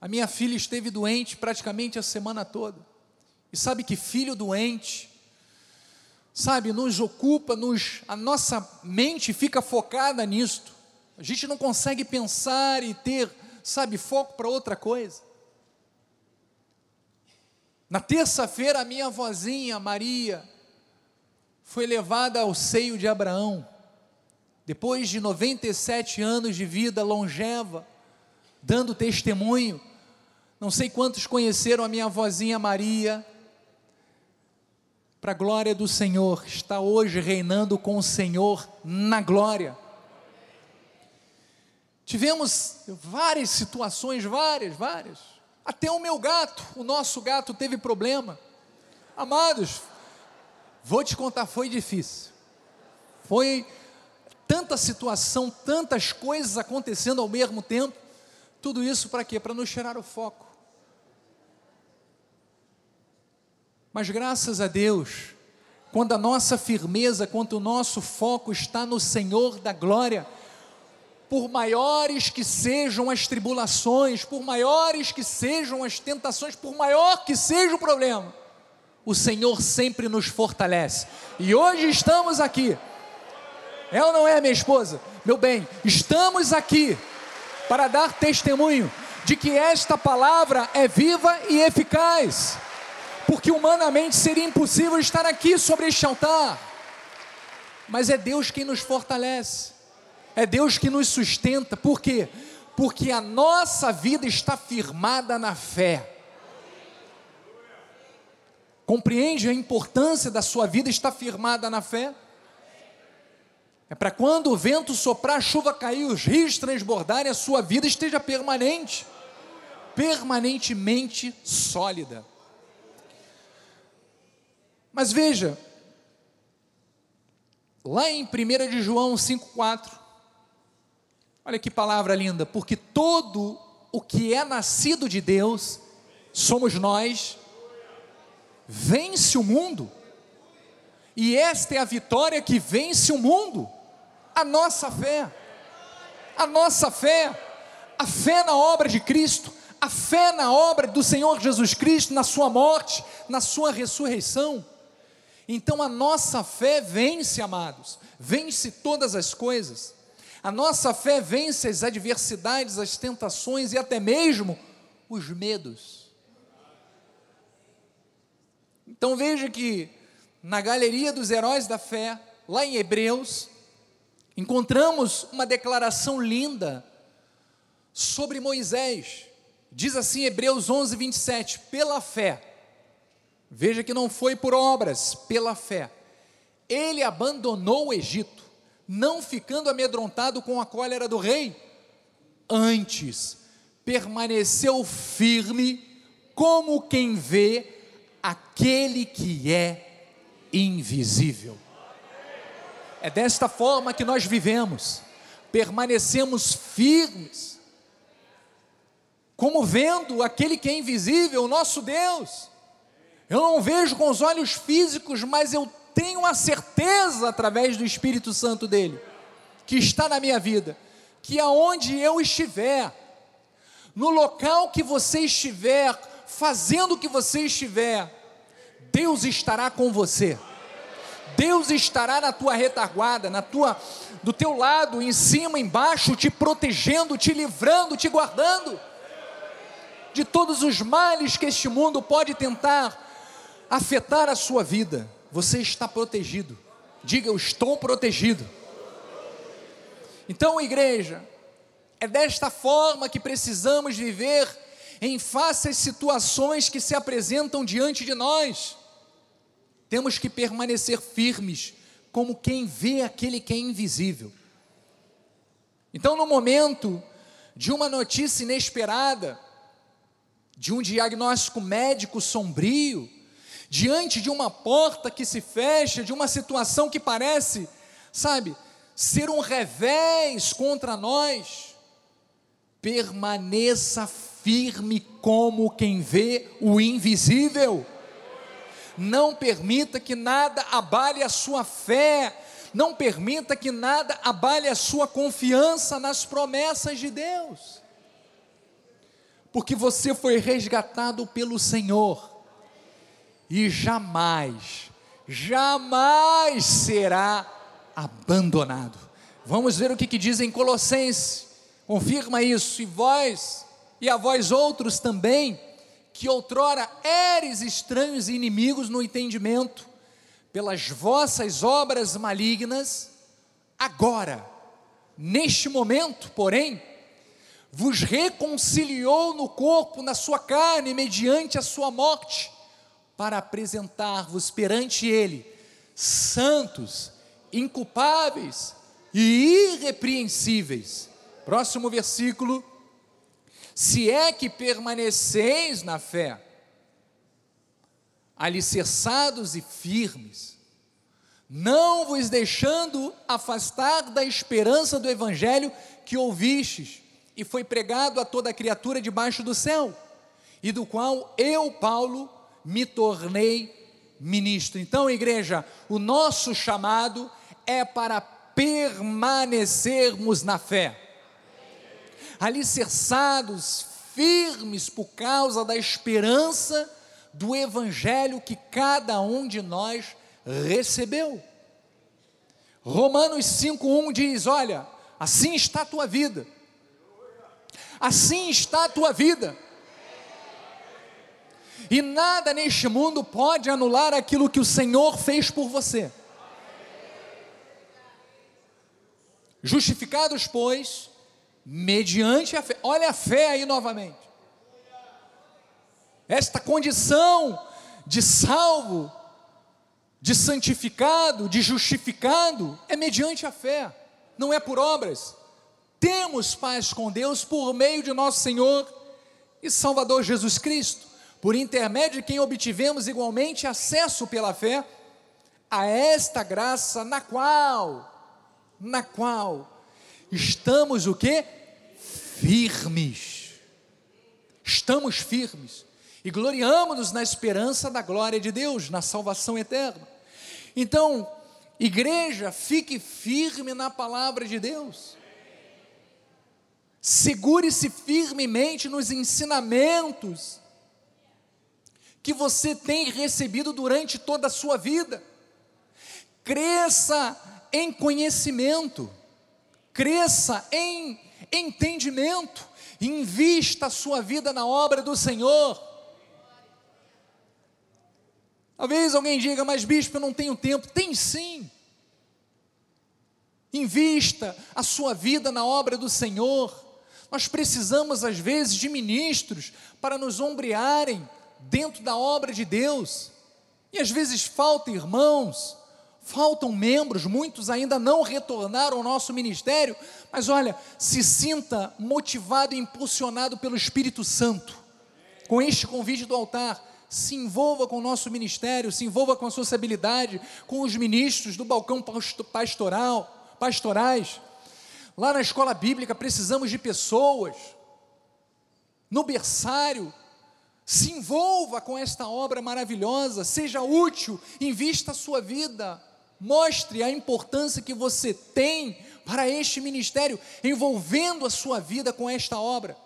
a minha filha esteve doente praticamente a semana toda. E sabe que filho doente, sabe, nos ocupa, nos, a nossa mente fica focada nisto. A gente não consegue pensar e ter, sabe, foco para outra coisa. Na terça-feira, a minha avózinha Maria foi levada ao seio de Abraão depois de 97 anos de vida longeva, dando testemunho, não sei quantos conheceram a minha vozinha Maria, para a glória do Senhor, está hoje reinando com o Senhor na glória. Tivemos várias situações, várias, várias. Até o meu gato, o nosso gato teve problema. Amados, vou te contar, foi difícil. Foi tanta situação, tantas coisas acontecendo ao mesmo tempo. Tudo isso para quê? Para nos tirar o foco. Mas graças a Deus, quando a nossa firmeza, quando o nosso foco está no Senhor da glória, por maiores que sejam as tribulações, por maiores que sejam as tentações, por maior que seja o problema, o Senhor sempre nos fortalece. E hoje estamos aqui é ou não é, minha esposa? Meu bem, estamos aqui para dar testemunho de que esta palavra é viva e eficaz, porque humanamente seria impossível estar aqui sobre este altar, mas é Deus quem nos fortalece, é Deus que nos sustenta, por quê? Porque a nossa vida está firmada na fé. Compreende a importância da sua vida estar firmada na fé? É para quando o vento soprar, a chuva cair, os rios transbordarem, a sua vida esteja permanente, permanentemente sólida. Mas veja, lá em 1 de João 5,4, olha que palavra linda, porque todo o que é nascido de Deus, somos nós, vence o mundo, e esta é a vitória que vence o mundo, a nossa fé, a nossa fé, a fé na obra de Cristo, a fé na obra do Senhor Jesus Cristo, na Sua morte, na Sua ressurreição. Então a nossa fé vence, amados, vence todas as coisas. A nossa fé vence as adversidades, as tentações e até mesmo os medos. Então veja que na galeria dos heróis da fé, lá em Hebreus, encontramos uma declaração linda sobre Moisés. Diz assim Hebreus 11, 27, pela fé Veja que não foi por obras, pela fé. Ele abandonou o Egito, não ficando amedrontado com a cólera do rei. Antes, permaneceu firme, como quem vê aquele que é invisível. É desta forma que nós vivemos, permanecemos firmes, como vendo aquele que é invisível, o nosso Deus. Eu não vejo com os olhos físicos, mas eu tenho a certeza através do Espírito Santo dele, que está na minha vida, que aonde eu estiver, no local que você estiver, fazendo o que você estiver, Deus estará com você. Deus estará na tua retaguarda, na tua do teu lado, em cima, embaixo, te protegendo, te livrando, te guardando de todos os males que este mundo pode tentar afetar a sua vida, você está protegido. Diga, eu estou protegido. Então, igreja, é desta forma que precisamos viver em face às situações que se apresentam diante de nós. Temos que permanecer firmes, como quem vê aquele que é invisível. Então, no momento de uma notícia inesperada, de um diagnóstico médico sombrio, diante de uma porta que se fecha, de uma situação que parece, sabe, ser um revés contra nós, permaneça firme como quem vê o invisível. Não permita que nada abale a sua fé, não permita que nada abale a sua confiança nas promessas de Deus, porque você foi resgatado pelo Senhor e jamais, jamais será abandonado. Vamos ver o que, que diz em Colossenses, confirma isso, e vós, e a vós outros também, que outrora eres estranhos e inimigos no entendimento, pelas vossas obras malignas, agora, neste momento, porém, vos reconciliou no corpo, na sua carne, mediante a sua morte, para apresentar-vos perante Ele santos, inculpáveis e irrepreensíveis. Próximo versículo. Se é que permaneceis na fé, alicerçados e firmes, não vos deixando afastar da esperança do evangelho que ouvistes e foi pregado a toda criatura debaixo do céu, e do qual eu, Paulo, me tornei ministro. Então, igreja, o nosso chamado é para permanecermos na fé, alicerçados, firmes por causa da esperança do evangelho que cada um de nós recebeu. Romanos 5:1 diz: "Olha, assim está a tua vida. Assim está a tua vida e nada neste mundo pode anular aquilo que o Senhor fez por você. Justificados, pois, mediante a fé. Olha a fé aí novamente. Esta condição de salvo de santificado, de justificado, é mediante a fé, não é por obras. Temos paz com Deus por meio de nosso Senhor e Salvador Jesus Cristo, por intermédio de quem obtivemos igualmente acesso pela fé a esta graça na qual, na qual estamos o que? Firmes. Estamos firmes e gloriamos-nos na esperança da glória de Deus, na salvação eterna. Então, igreja, fique firme na palavra de Deus. Segure-se firmemente nos ensinamentos que você tem recebido durante toda a sua vida. Cresça em conhecimento, cresça em entendimento, invista a sua vida na obra do Senhor. Talvez alguém diga, mas bispo, eu não tenho tempo. Tem sim. Invista a sua vida na obra do Senhor. Nós precisamos, às vezes, de ministros para nos ombrearem dentro da obra de Deus. E às vezes faltam irmãos, faltam membros, muitos ainda não retornaram ao nosso ministério, mas olha, se sinta motivado e impulsionado pelo Espírito Santo, com este convite do altar se envolva com o nosso ministério, se envolva com a sociabilidade, com os ministros do balcão pastoral, pastorais. Lá na escola bíblica precisamos de pessoas. No berçário, se envolva com esta obra maravilhosa, seja útil, invista a sua vida, mostre a importância que você tem para este ministério, envolvendo a sua vida com esta obra.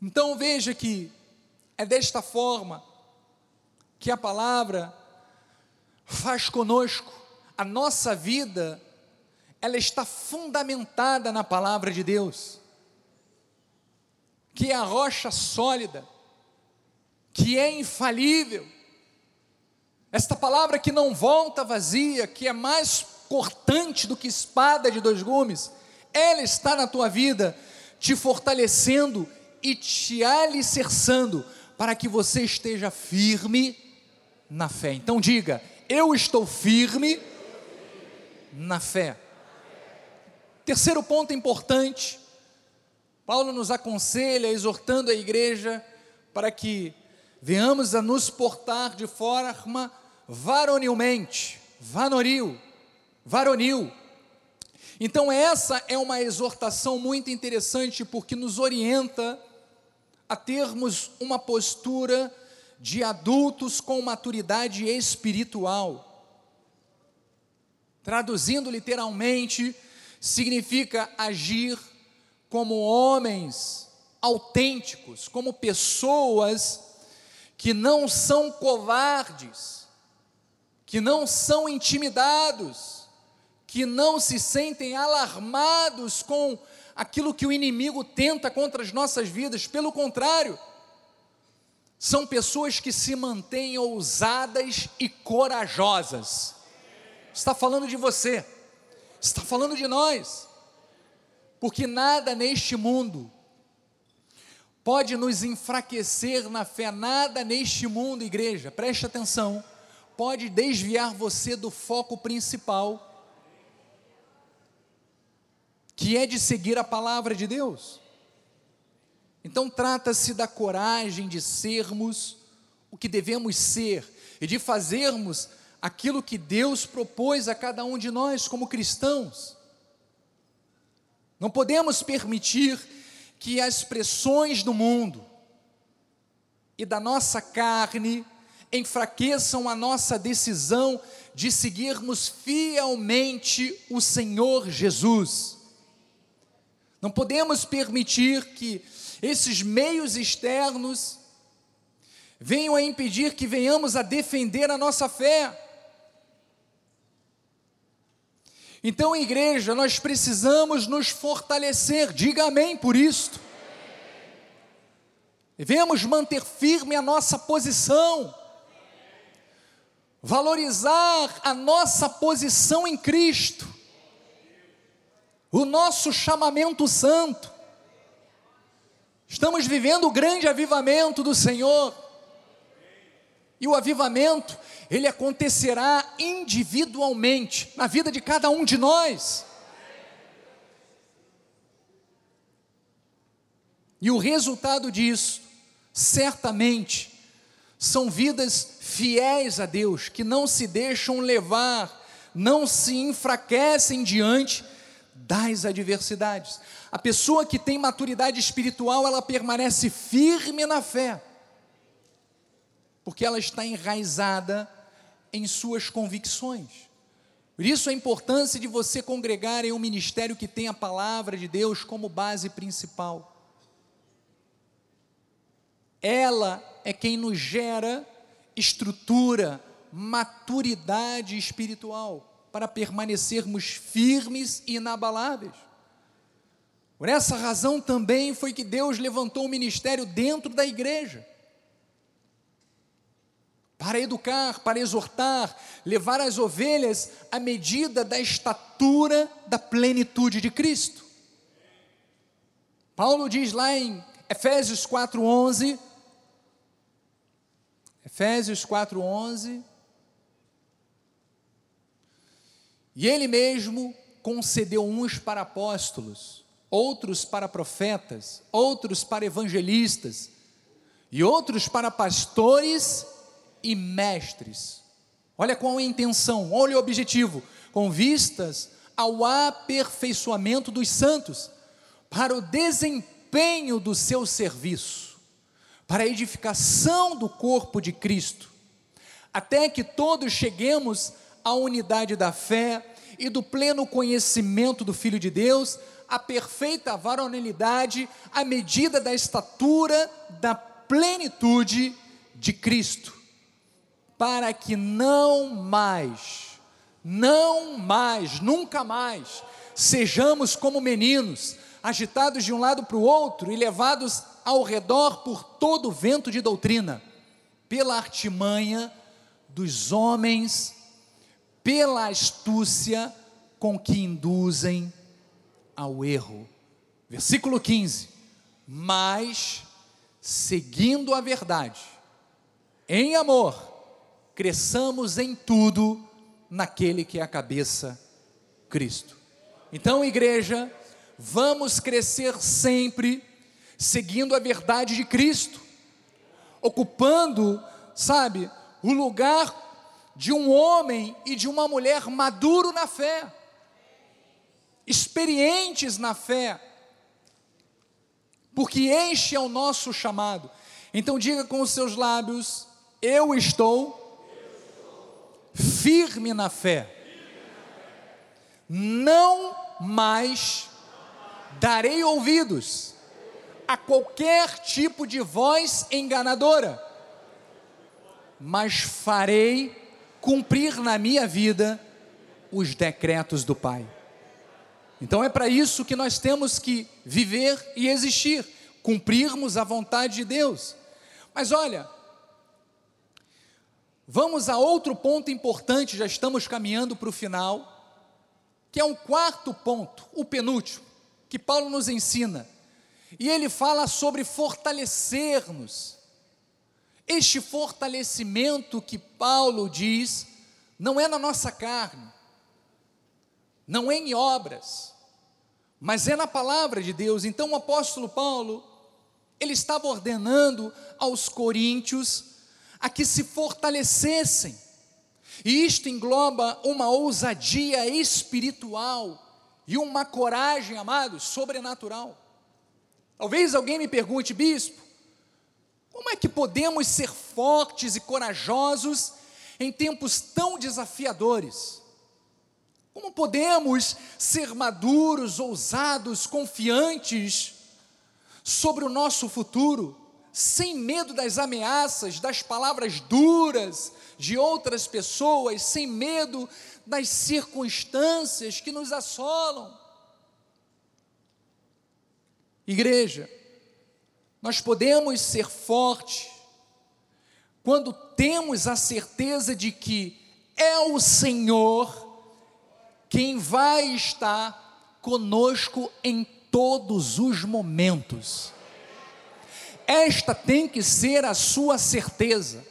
Então veja que é desta forma que a palavra faz conosco, a nossa vida, ela está fundamentada na palavra de Deus, que é a rocha sólida, que é infalível, esta palavra que não volta vazia, que é mais cortante do que espada de dois gumes, ela está na tua vida, te fortalecendo e te alicerçando para que você esteja firme na fé. Então diga: Eu estou firme na fé. Terceiro ponto importante, Paulo nos aconselha, exortando a igreja para que venhamos a nos portar de forma varonilmente, varonil, varonil. Então essa é uma exortação muito interessante porque nos orienta a termos uma postura de adultos com maturidade espiritual. Traduzindo literalmente, significa agir como homens autênticos, como pessoas que não são covardes, que não são intimidados, que não se sentem alarmados com aquilo que o inimigo tenta contra as nossas vidas, pelo contrário, são pessoas que se mantêm ousadas e corajosas. Está falando de você, está falando de nós, porque nada neste mundo pode nos enfraquecer na fé, nada neste mundo, igreja, preste atenção, pode desviar você do foco principal que é de seguir a palavra de Deus. Então, trata-se da coragem de sermos o que devemos ser e de fazermos aquilo que Deus propôs a cada um de nós como cristãos. Não podemos permitir que as pressões do mundo e da nossa carne enfraqueçam a nossa decisão de seguirmos fielmente o Senhor Jesus. Não podemos permitir que esses meios externos venham a impedir que venhamos a defender a nossa fé. Então, igreja, nós precisamos nos fortalecer, diga amém por isto. Devemos manter firme a nossa posição, valorizar a nossa posição em Cristo o nosso chamamento santo. Estamos vivendo o grande avivamento do Senhor. E o avivamento, ele acontecerá individualmente, na vida de cada um de nós. E o resultado disso, certamente, são vidas fiéis a Deus, que não se deixam levar, não se enfraquecem diante das adversidades. A pessoa que tem maturidade espiritual, ela permanece firme na fé, porque ela está enraizada em suas convicções. Por isso a importância de você congregar em um ministério que tem a palavra de Deus como base principal. Ela é quem nos gera estrutura, maturidade espiritual para permanecermos firmes e inabaláveis. Por essa razão também foi que Deus levantou o ministério dentro da igreja para educar, para exortar, levar as ovelhas à medida da estatura da plenitude de Cristo. Paulo diz lá em Efésios 4:11, Efésios 4:11. E ele mesmo concedeu uns para apóstolos, outros para profetas, outros para evangelistas, e outros para pastores e mestres. Olha qual é a intenção, olha o objetivo, com vistas ao aperfeiçoamento dos santos, para o desempenho do seu serviço para a edificação do corpo de Cristo, até que todos cheguemos à unidade da fé e do pleno conhecimento do Filho de Deus, à perfeita varonilidade, à medida da estatura da plenitude de Cristo, para que não mais, não mais, nunca mais, sejamos como meninos, agitados de um lado para o outro e levados ao redor por todo vento de doutrina, pela artimanha dos homens, pela astúcia com que induzem ao erro. Versículo 15: Mas, seguindo a verdade, em amor, cresçamos em tudo naquele que é a cabeça, Cristo. Então, igreja, vamos crescer sempre seguindo a verdade de Cristo, ocupando, sabe, o lugar de um homem e de uma mulher maduro na fé, experientes na fé, porque este é o nosso chamado. Então diga com os seus lábios: Eu estou firme na fé, não mais darei ouvidos a qualquer tipo de voz enganadora, mas farei cumprir na minha vida os decretos do Pai. Então é para isso que nós temos que viver e existir, cumprirmos a vontade de Deus. Mas olha, vamos a outro ponto importante, já estamos caminhando para o final, que é um quarto ponto, o penúltimo, que Paulo nos ensina e ele fala sobre fortalecer-nos. Este fortalecimento que Paulo diz, não é na nossa carne, não é em obras, mas é na palavra de Deus. Então o apóstolo Paulo, ele estava ordenando aos coríntios a que se fortalecessem. E isto engloba uma ousadia espiritual e uma coragem, amados, sobrenatural. Talvez alguém me pergunte, bispo, como é que podemos ser fortes e corajosos em tempos tão desafiadores? Como podemos ser maduros, ousados, confiantes sobre o nosso futuro, sem medo das ameaças, das palavras duras de outras pessoas, sem medo das circunstâncias que nos assolam? Igreja, nós podemos ser fortes quando temos a certeza de que é o Senhor quem vai estar conosco em todos os momentos. Esta tem que ser a sua certeza.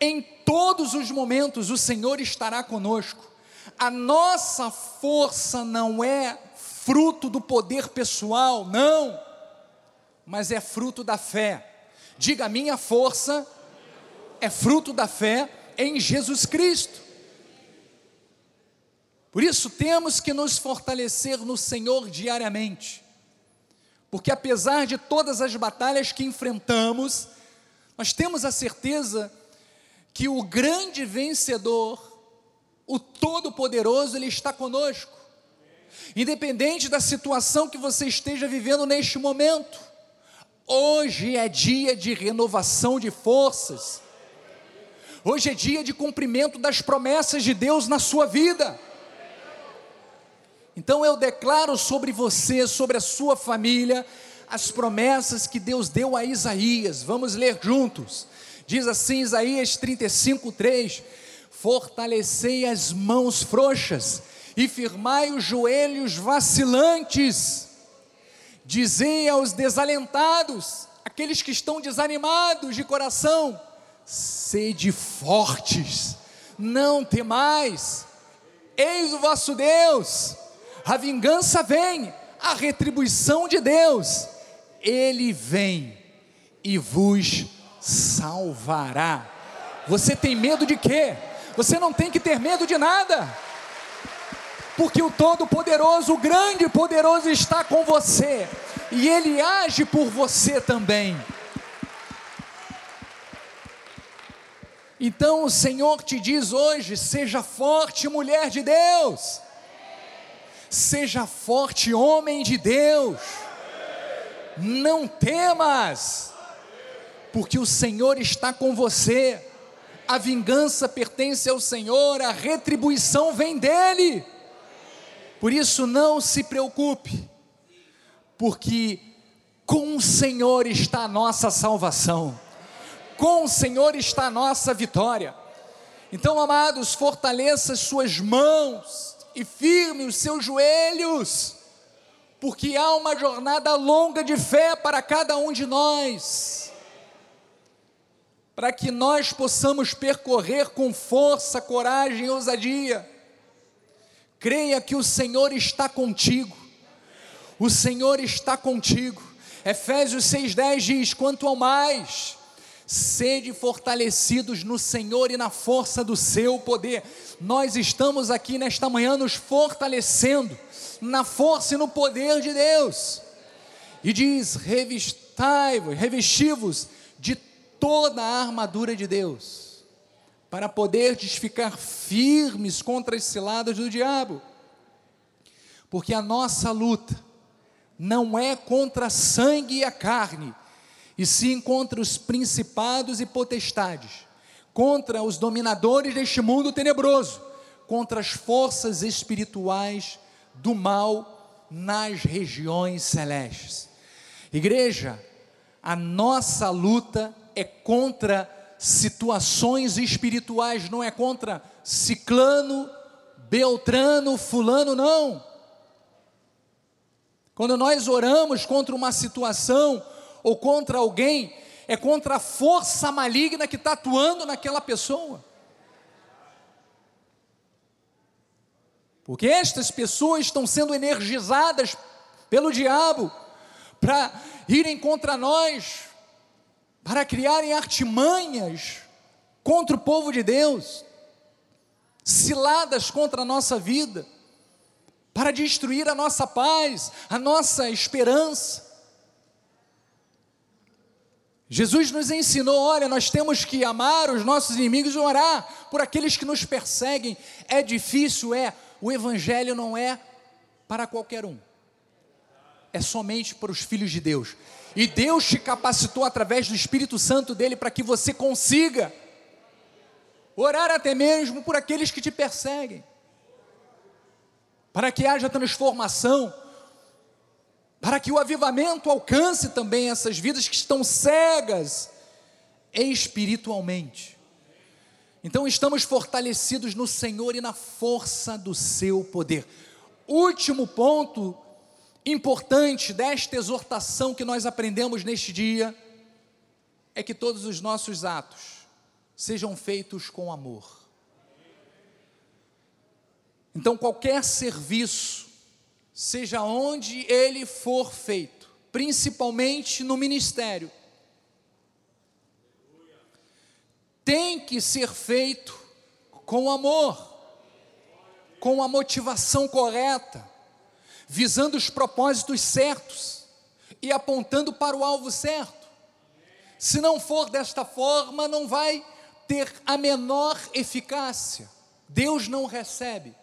Em todos os momentos o Senhor estará conosco. A nossa força não é fruto do poder pessoal, não, mas é fruto da fé. Diga, minha força é fruto da fé em Jesus Cristo. Por isso temos que nos fortalecer no Senhor diariamente, porque apesar de todas as batalhas que enfrentamos, nós temos a certeza que o grande vencedor, o Todo-Poderoso, Ele está conosco, independente da situação que você esteja vivendo neste momento. Hoje é dia de renovação de forças, hoje é dia de cumprimento das promessas de Deus na sua vida. Então eu declaro sobre você, sobre a sua família, as promessas que Deus deu a Isaías. Vamos ler juntos. Diz assim Isaías 35, 3: Fortalecei as mãos frouxas e firmai os joelhos vacilantes. Dizei aos desalentados, aqueles que estão desanimados de coração, sede fortes, não temais, eis o vosso Deus a vingança vem, a retribuição de Deus, Ele vem e vos salvará. Você tem medo de quê? Você não tem que ter medo de nada, porque o Todo-Poderoso, o grande poderoso está com você, e Ele age por você também. Então o Senhor te diz hoje: seja forte, mulher de Deus. Seja forte, homem de Deus. Não temas, porque o Senhor está com você. A vingança pertence ao Senhor, a retribuição vem dele. Por isso não se preocupe, porque com o Senhor está a nossa salvação. Com o Senhor está a nossa vitória. Então, amados, fortaleça suas mãos e firme os seus joelhos, porque há uma jornada longa de fé para cada um de nós, para que nós possamos percorrer com força, coragem e ousadia. Creia que o Senhor está contigo, o Senhor está contigo. Efésios 6,10 diz: quanto ao mais, sede fortalecidos no Senhor e na força do seu poder. Nós estamos aqui nesta manhã nos fortalecendo na força e no poder de Deus. E diz: revistai-vos, revesti-vos de toda a armadura de Deus, para poderdes ficar firmes contra as ciladas do diabo. Porque a nossa luta não é contra sangue e a carne, e sim contra os principados e potestades, contra os dominadores deste mundo tenebroso, contra as forças espirituais do mal nas regiões celestes. Igreja, a nossa luta é contra situações espirituais, não é contra ciclano, beltrano, fulano, não. Quando nós oramos contra uma situação, ou contra alguém, é contra a força maligna que está atuando naquela pessoa. Porque estas pessoas estão sendo energizadas pelo diabo para irem contra nós, para criarem artimanhas contra o povo de Deus, ciladas contra a nossa vida, para destruir a nossa paz, a nossa esperança. Jesus nos ensinou: olha, nós temos que amar os nossos inimigos e orar por aqueles que nos perseguem. É difícil, é. O Evangelho não é para qualquer um, é somente para os filhos de Deus. E Deus te capacitou através do Espírito Santo dele para que você consiga orar até mesmo por aqueles que te perseguem, para que haja transformação para que o avivamento alcance também essas vidas que estão cegas espiritualmente. Então estamos fortalecidos no Senhor e na força do seu poder. Último ponto importante desta exortação que nós aprendemos neste dia é que todos os nossos atos sejam feitos com amor. Então, qualquer serviço, seja onde ele for feito, principalmente no ministério, tem que ser feito com amor, com a motivação correta, visando os propósitos certos e apontando para o alvo certo. Se não for desta forma, não vai ter a menor eficácia. Deus não recebe.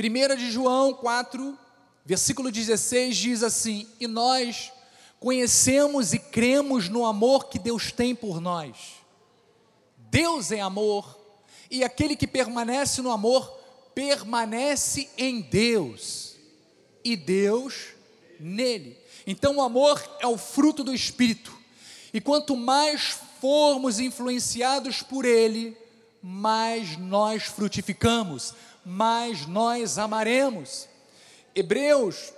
1 de João 4, versículo 16 diz assim: E nós conhecemos e cremos no amor que Deus tem por nós. Deus é amor, e aquele que permanece no amor permanece em Deus, e Deus nele. Então o amor é o fruto do Espírito, e quanto mais formos influenciados por ele, mais nós frutificamos, mais nós amaremos. Hebreus,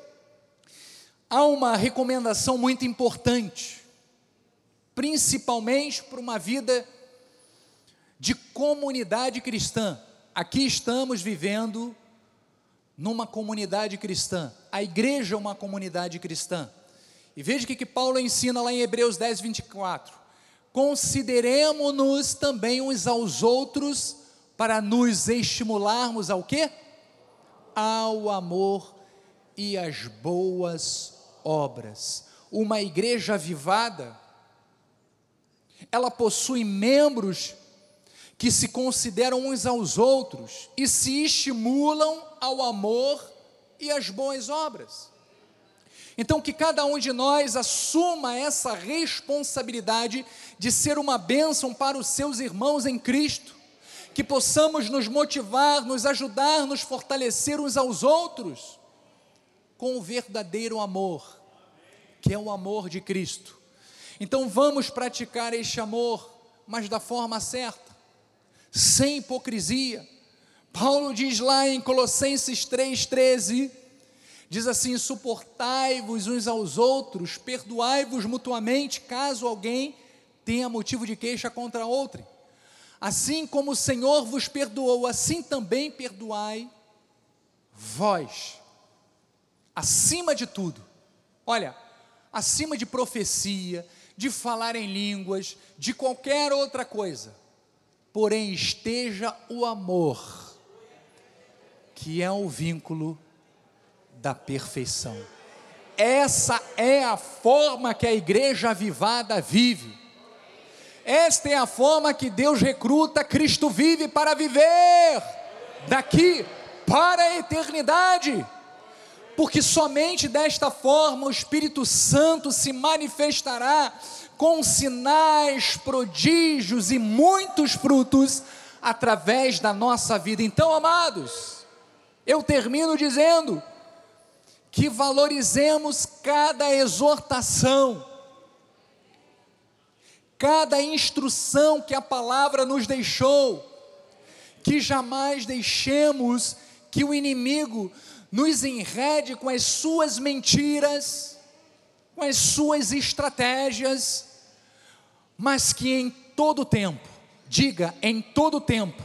há uma recomendação muito importante, principalmente para uma vida de comunidade cristã. Aqui estamos vivendo numa comunidade cristã. A igreja é uma comunidade cristã. E veja o que, que Paulo ensina lá em Hebreus 10, 24. Consideremos-nos também uns aos outros para nos estimularmos ao quê? Ao amor e às boas obras. Uma igreja avivada, ela possui membros que se consideram uns aos outros e se estimulam ao amor e às boas obras. Então, que cada um de nós assuma essa responsabilidade de ser uma bênção para os seus irmãos em Cristo, que possamos nos motivar, nos ajudar, nos fortalecer uns aos outros com o verdadeiro amor, que é o amor de Cristo. Então, vamos praticar este amor, mas da forma certa sem hipocrisia. Paulo diz lá em Colossenses 3,13: diz assim: suportai-vos uns aos outros, perdoai-vos mutuamente, caso alguém tenha motivo de queixa contra outro. Assim como o Senhor vos perdoou, assim também perdoai vós. Acima de tudo, olha, acima de profecia, de falar em línguas, de qualquer outra coisa, porém esteja o amor, que é o vínculo da perfeição. Essa é a forma que a igreja avivada vive. Esta é a forma que Deus recruta Cristo vive para viver daqui para a eternidade. Porque somente desta forma o Espírito Santo se manifestará com sinais, prodígios e muitos frutos através da nossa vida. Então, amados, eu termino dizendo que valorizemos cada exortação, cada instrução que a palavra nos deixou, que jamais deixemos que o inimigo nos enrede com as suas mentiras, com as suas estratégias, mas que em todo tempo, diga em todo tempo,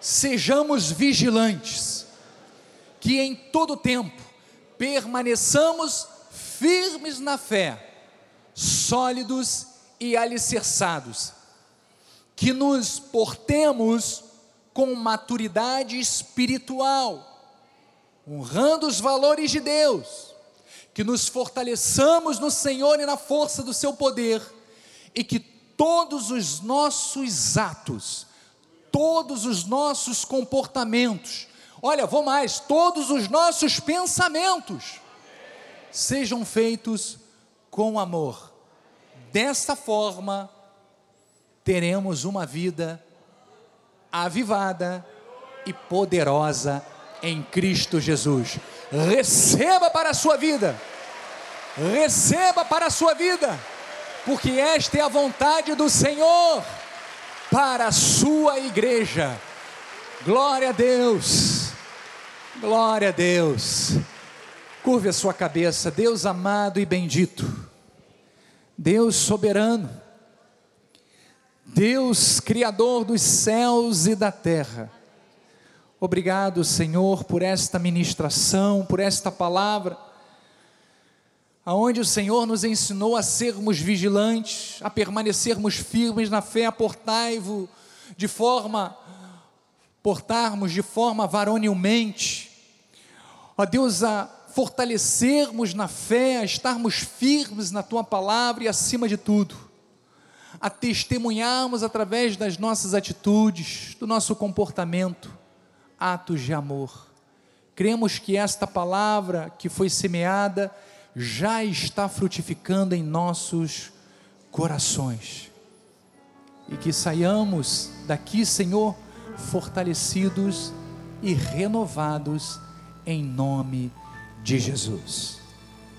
sejamos vigilantes, que em todo tempo permaneçamos firmes na fé, sólidos e alicerçados, que nos portemos com maturidade espiritual, honrando os valores de Deus, que nos fortaleçamos no Senhor e na força do seu poder e que todos os nossos atos, todos os nossos comportamentos, olha, vou mais, todos os nossos pensamentos sejam feitos com amor. Desta forma, teremos uma vida avivada e poderosa em Cristo Jesus. Receba para a sua vida. Receba para a sua vida porque esta é a vontade do Senhor para a sua igreja. Glória a Deus, glória a Deus. Curve a sua cabeça, Deus amado e bendito, Deus soberano, Deus, Criador dos céus e da terra, obrigado, Senhor, por esta ministração, por esta palavra, aonde o Senhor nos ensinou a sermos vigilantes, a permanecermos firmes na fé, a portai-vos de forma, portarmos de forma varonilmente, ó Deus, a fortalecermos na fé, a estarmos firmes na tua palavra e acima de tudo, a testemunharmos através das nossas atitudes, do nosso comportamento, atos de amor. Cremos que esta palavra que foi semeada já está frutificando em nossos corações. E que saiamos daqui, Senhor, fortalecidos e renovados em nome de Jesus.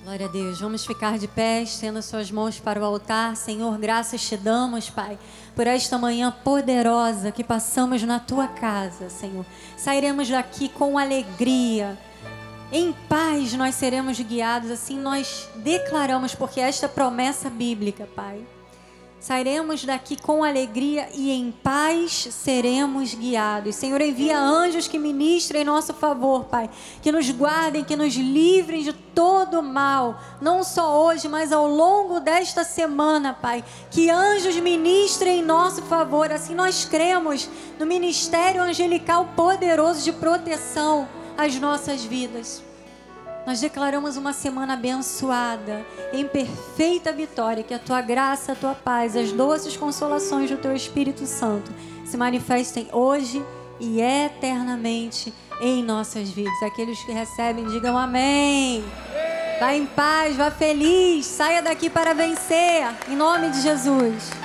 Glória a Deus. Vamos ficar de pé, estendo suas mãos para o altar. Senhor, graças te damos, Pai, por esta manhã poderosa que passamos na tua casa, Senhor. Sairemos daqui com alegria. Em paz nós seremos guiados, assim nós declaramos, porque esta promessa bíblica, Pai. Sairemos daqui com alegria e em paz seremos guiados. Senhor, envia anjos que ministrem em nosso favor, Pai. Que nos guardem, que nos livrem de todo mal. Não só hoje, mas ao longo desta semana, Pai. Que anjos ministrem em nosso favor. Assim nós cremos no ministério angelical poderoso de proteção às nossas vidas. Nós declaramos uma semana abençoada, em perfeita vitória, que a tua graça, a tua paz, as doces consolações do teu Espírito Santo se manifestem hoje e eternamente em nossas vidas. Aqueles que recebem, digam amém. Vá em paz, vá feliz, saia daqui para vencer, em nome de Jesus.